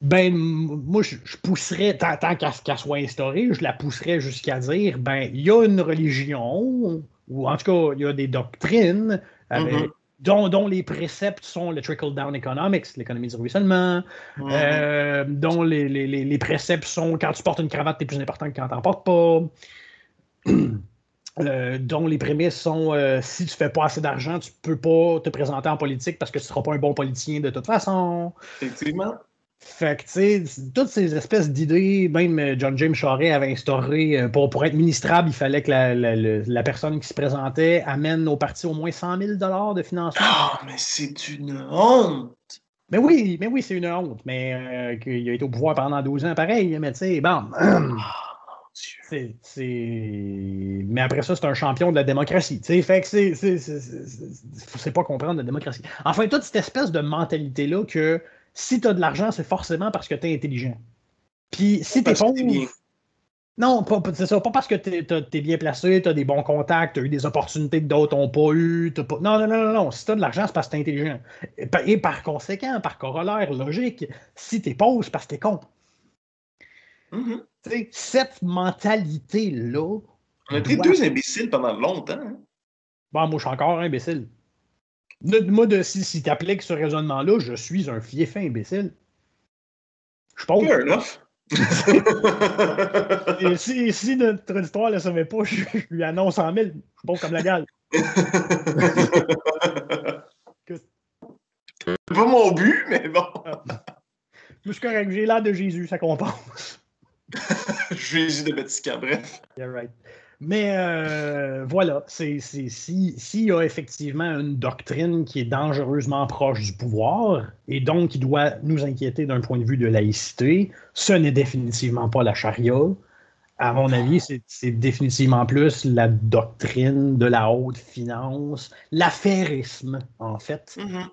A: Ben, moi, je, pousserais, tant, qu'elle soit instaurée, je la pousserais jusqu'à dire, ben, il y a une religion, ou en tout cas, il y a des doctrines avec, mm-hmm dont, les préceptes sont le trickle-down economics, l'économie du ruissellement, euh, dont les, préceptes sont quand tu portes une cravate, t'es plus important que quand t'en portes pas. Euh, dont les prémices sont euh, si tu fais pas assez d'argent, tu peux pas te présenter en politique parce que tu seras pas un bon politicien de toute façon.
B: Effectivement.
A: Fait que, tu sais, toutes ces espèces d'idées, même euh, John James Charest avait instauré, euh, pour, pour être ministrable, il fallait que la, la, la, personne qui se présentait amène au parti au moins 100 000 de financement.
B: Ah, mais c'est une honte!
A: Mais oui, mais oui, c'est une honte. Mais euh, qu'il a été au pouvoir pendant 12 ans, pareil. Mais tu sais, bon. c'est, mais après ça, c'est un champion de la démocratie. sais Fait que c'est, c'est, pas comprendre la démocratie. Enfin, toute cette espèce de mentalité-là que si tu as de l'argent, c'est forcément parce que tu es intelligent. Puis si tu es pauvre. Non, c'est ça, pas parce que tu es, bien placé, tu as des bons contacts, tu as eu des opportunités que d'autres n'ont pas eu. Pas... Non, non, non, non, non. Si tu as de l'argent, c'est parce que tu es intelligent. Et par, conséquent, par corollaire logique, si tu es pauvre, c'est parce que tu es con. Mm-hmm. Cette mentalité-là.
B: On a été deux imbéciles pendant longtemps. Hein?
A: Bon, moi, je suis encore imbécile. Moi, de, si, si tu appliques ce raisonnement-là, je suis un fiefin imbécile. Je pense.
B: Fair enough.
A: si, si, notre histoire ne le savait pas, je, lui annonce en mille. Je suis comme la gale.
B: C'est pas mon but, mais bon.
A: Je suis correct, j'ai l'air de Jésus, ça compense.
B: Jésus de Vatican, bref.
A: Yeah, right. Mais euh, voilà, s'il si, y a effectivement une doctrine qui est dangereusement proche du pouvoir et donc qui doit nous inquiéter d'un point de vue de laïcité, ce n'est définitivement pas la charia. À mon avis, c'est définitivement plus la doctrine de la haute finance, l'affairisme, en fait. Mm-hmm.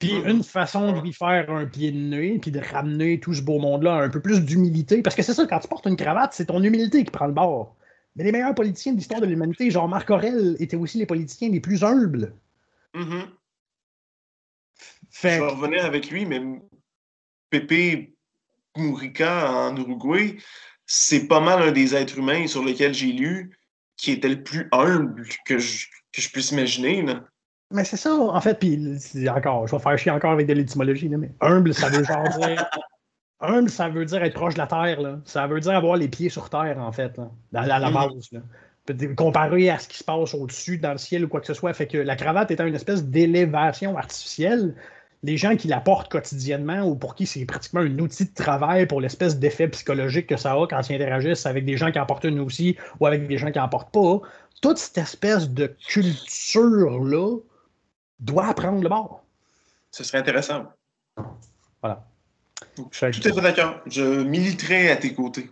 A: Puis mm-hmm. une façon de lui faire un pied de nez, puis de ramener tout ce beau monde-là un peu plus d'humilité, parce que c'est ça, quand tu portes une cravate, c'est ton humilité qui prend le bord. Mais les meilleurs politiciens de l'histoire de l'humanité, genre Marc Aurel, étaient aussi les politiciens les plus humbles.
B: Mm-hmm. Je vais revenir avec lui, mais Pepe Mourica en Uruguay, c'est pas mal un des êtres humains sur lesquels j'ai lu qui était le plus humble que je, que je puisse imaginer.
A: Mais c'est ça, en fait, puis encore, je vais faire chier encore avec de l'étymologie, mais humble, ça veut genre dire Humble, ça veut dire être proche de la terre. Là. Ça veut dire avoir les pieds sur terre, en fait, là, à la, mm. base. Là. Comparé à ce qui se passe au-dessus, dans le ciel ou quoi que ce soit. Fait que la cravate étant une espèce d'élévation artificielle, les gens qui la portent quotidiennement ou pour qui c'est pratiquement un outil de travail pour l'espèce d'effet psychologique que ça a quand ils interagissent avec des gens qui en portent une aussi ou avec des gens qui en portent pas, toute cette espèce de culture-là doit prendre le bord.
B: Ce serait intéressant.
A: Voilà.
B: Tout à fait d'accord. Je militerai à tes côtés.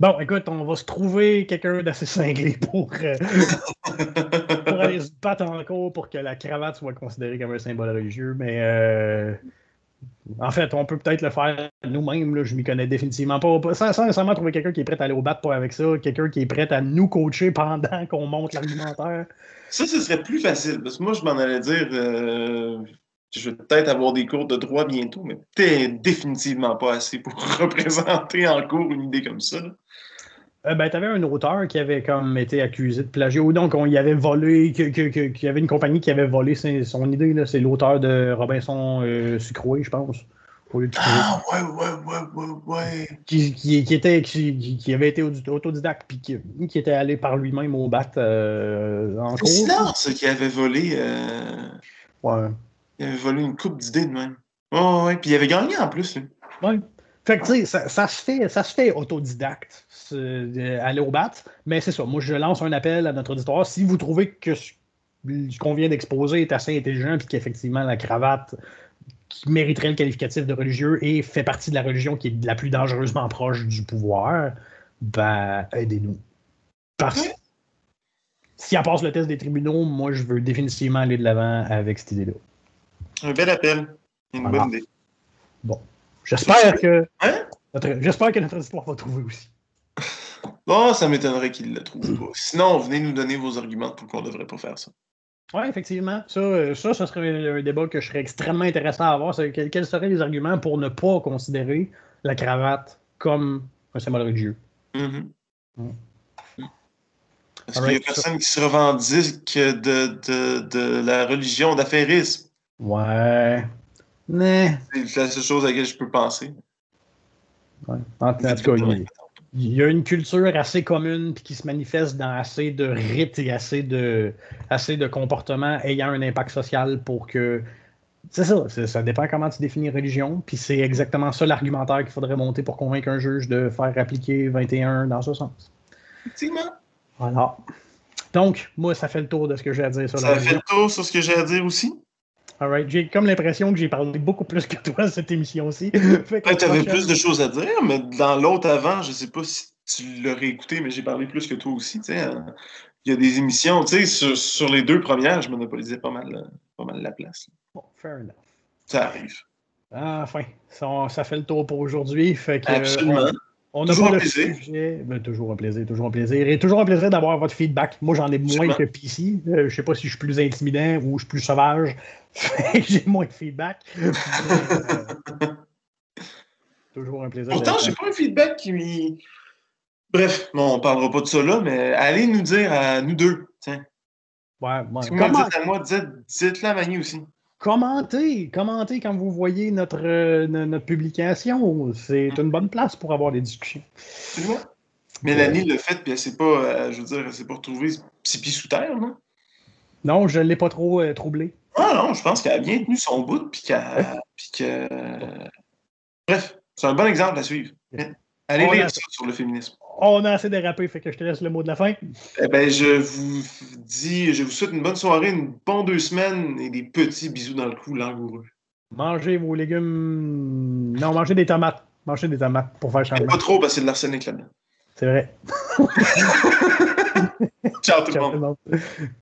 A: Bon, écoute, on va se trouver quelqu'un d'assez cinglé pour, euh, pour aller se battre en cours pour que la cravate soit considérée comme un symbole religieux. Mais euh, en fait, on peut peut-être le faire nous-mêmes. Je m'y connais définitivement pas. Sans, nécessairement trouver quelqu'un qui est prêt à aller au bat pour avec ça, quelqu'un qui est prêt à nous coacher pendant qu'on monte l'argumentaire.
B: Ça, ce serait plus facile. Parce que moi, je m'en allais dire. Euh, je vais peut-être avoir des cours de droit bientôt, mais t'es définitivement pas assez pour représenter en cours une idée comme ça.
A: Euh, ben, tu avais un auteur qui avait comme été accusé de plagiat, ou donc on y avait volé, qu'il y avait une compagnie qui avait volé son idée, c'est l'auteur de Robinson euh, Sucroé, je pense.
B: Ah ouais, ouais, ouais, ouais, ouais.
A: Qui, qui, était, qui, qui, avait été autodidacte, puis qui, qui était allé par lui-même au bat euh, en cours.
B: C'est qui avait volé. Euh...
A: Ouais.
B: Il avait volé une coupe d'idées de même. Oh, ouais, puis il avait gagné en plus.
A: Oui. Fait que, tu sais, ça, se fait, ça se fait autodidacte, aller au bat. Mais c'est ça. Moi, je lance un appel à notre auditoire. Si vous trouvez que ce qu'on vient d'exposer est assez intelligent, puis qu'effectivement, la cravate qui mériterait le qualificatif de religieux et fait partie de la religion qui est la plus dangereusement proche du pouvoir, ben, aidez-nous. Parce que si elle passe le test des tribunaux, moi, je veux définitivement aller de l'avant avec cette idée-là.
B: Un bel appel. Une bonne idée.
A: Bon. J'espère que. Hein? J'espère que notre histoire va trouver aussi.
B: Bon, ça m'étonnerait qu'il ne le trouve pas. Sinon, venez nous donner vos arguments pour qu'on ne devrait pas faire ça.
A: Oui, effectivement. Ça, euh, ça, ça serait un débat que je serais extrêmement intéressant à avoir. Quels seraient les arguments pour ne pas considérer la cravate comme un symbole religieux?
B: Mm-hmm. Mm. Est-ce qu'il y a personne qui se revendique de, de, de la religion d'affairisme?
A: Ouais. Mais.
B: C'est la seule chose à laquelle je peux penser.
A: Ouais. En, tout cas, il, y a une culture assez commune puis qui se manifeste dans assez de rites et assez de, assez de comportements ayant un impact social pour que C'est ça, ça dépend comment tu définis religion, puis c'est exactement ça l'argumentaire qu'il faudrait monter pour convaincre un juge de faire appliquer 21 dans ce sens.
B: Effectivement.
A: Voilà. Donc, moi, ça fait le tour de ce que j'ai à dire sur
B: ça la Ça fait le tour sur ce que j'ai à dire aussi.
A: Alright, j'ai comme l'impression que j'ai parlé beaucoup plus que toi cette émission-ci.
B: tu avais plus de choses à dire, mais dans l'autre avant, je sais pas si tu l'aurais écouté, mais j'ai parlé plus que toi aussi. Hein. Il y a des émissions, tu sais, sur, sur, les deux premières, je monopolisais pas mal, pas mal la place.
A: Bon, fair enough.
B: Ça arrive.
A: Enfin, ça, ça fait le tour pour aujourd'hui.
B: Absolument.
A: On toujours un plaisir. Ben, toujours un plaisir, toujours un plaisir. Et toujours un plaisir d'avoir votre feedback. Moi, j'en ai moins que PC. Je euh, je sais pas si je suis plus intimidant ou je suis plus sauvage. J'ai moins de feedback. toujours un plaisir.
B: Pourtant, j'ai pas un feedback qui. Bref, bon, on parlera pas de ça là, mais allez nous dire à nous deux. Tiens.
A: Ouais, ouais.
B: Si vous Comment... dites à moi, dites-le à Manu aussi
A: commentez, commentez quand vous voyez notre, euh, notre publication. C'est une bonne place pour avoir des discussions.
B: Mélanie l'a fait, puis elle s'est pas, euh, je veux dire, elle s'est pas retrouvée six pieds sous terre, non?
A: Non, je ne l'ai pas trop euh, troublé.
B: Ah non, je pense qu'elle a bien tenu son bout, puis qu'elle. que... Bref, c'est un bon exemple à suivre. Allez lire ça sur le féminisme.
A: On a assez dérapé, fait que je te laisse le mot de la fin.
B: Eh ben, je vous dis, je vous souhaite une bonne soirée, une bonne deux semaines et des petits bisous dans le cou langoureux.
A: Mangez vos légumes. Non, mangez des tomates. Mangez des tomates pour faire changement.
B: Pas trop parce que c'est de l'arsenic là-dedans.
A: C'est vrai.
B: Ciao tout le monde.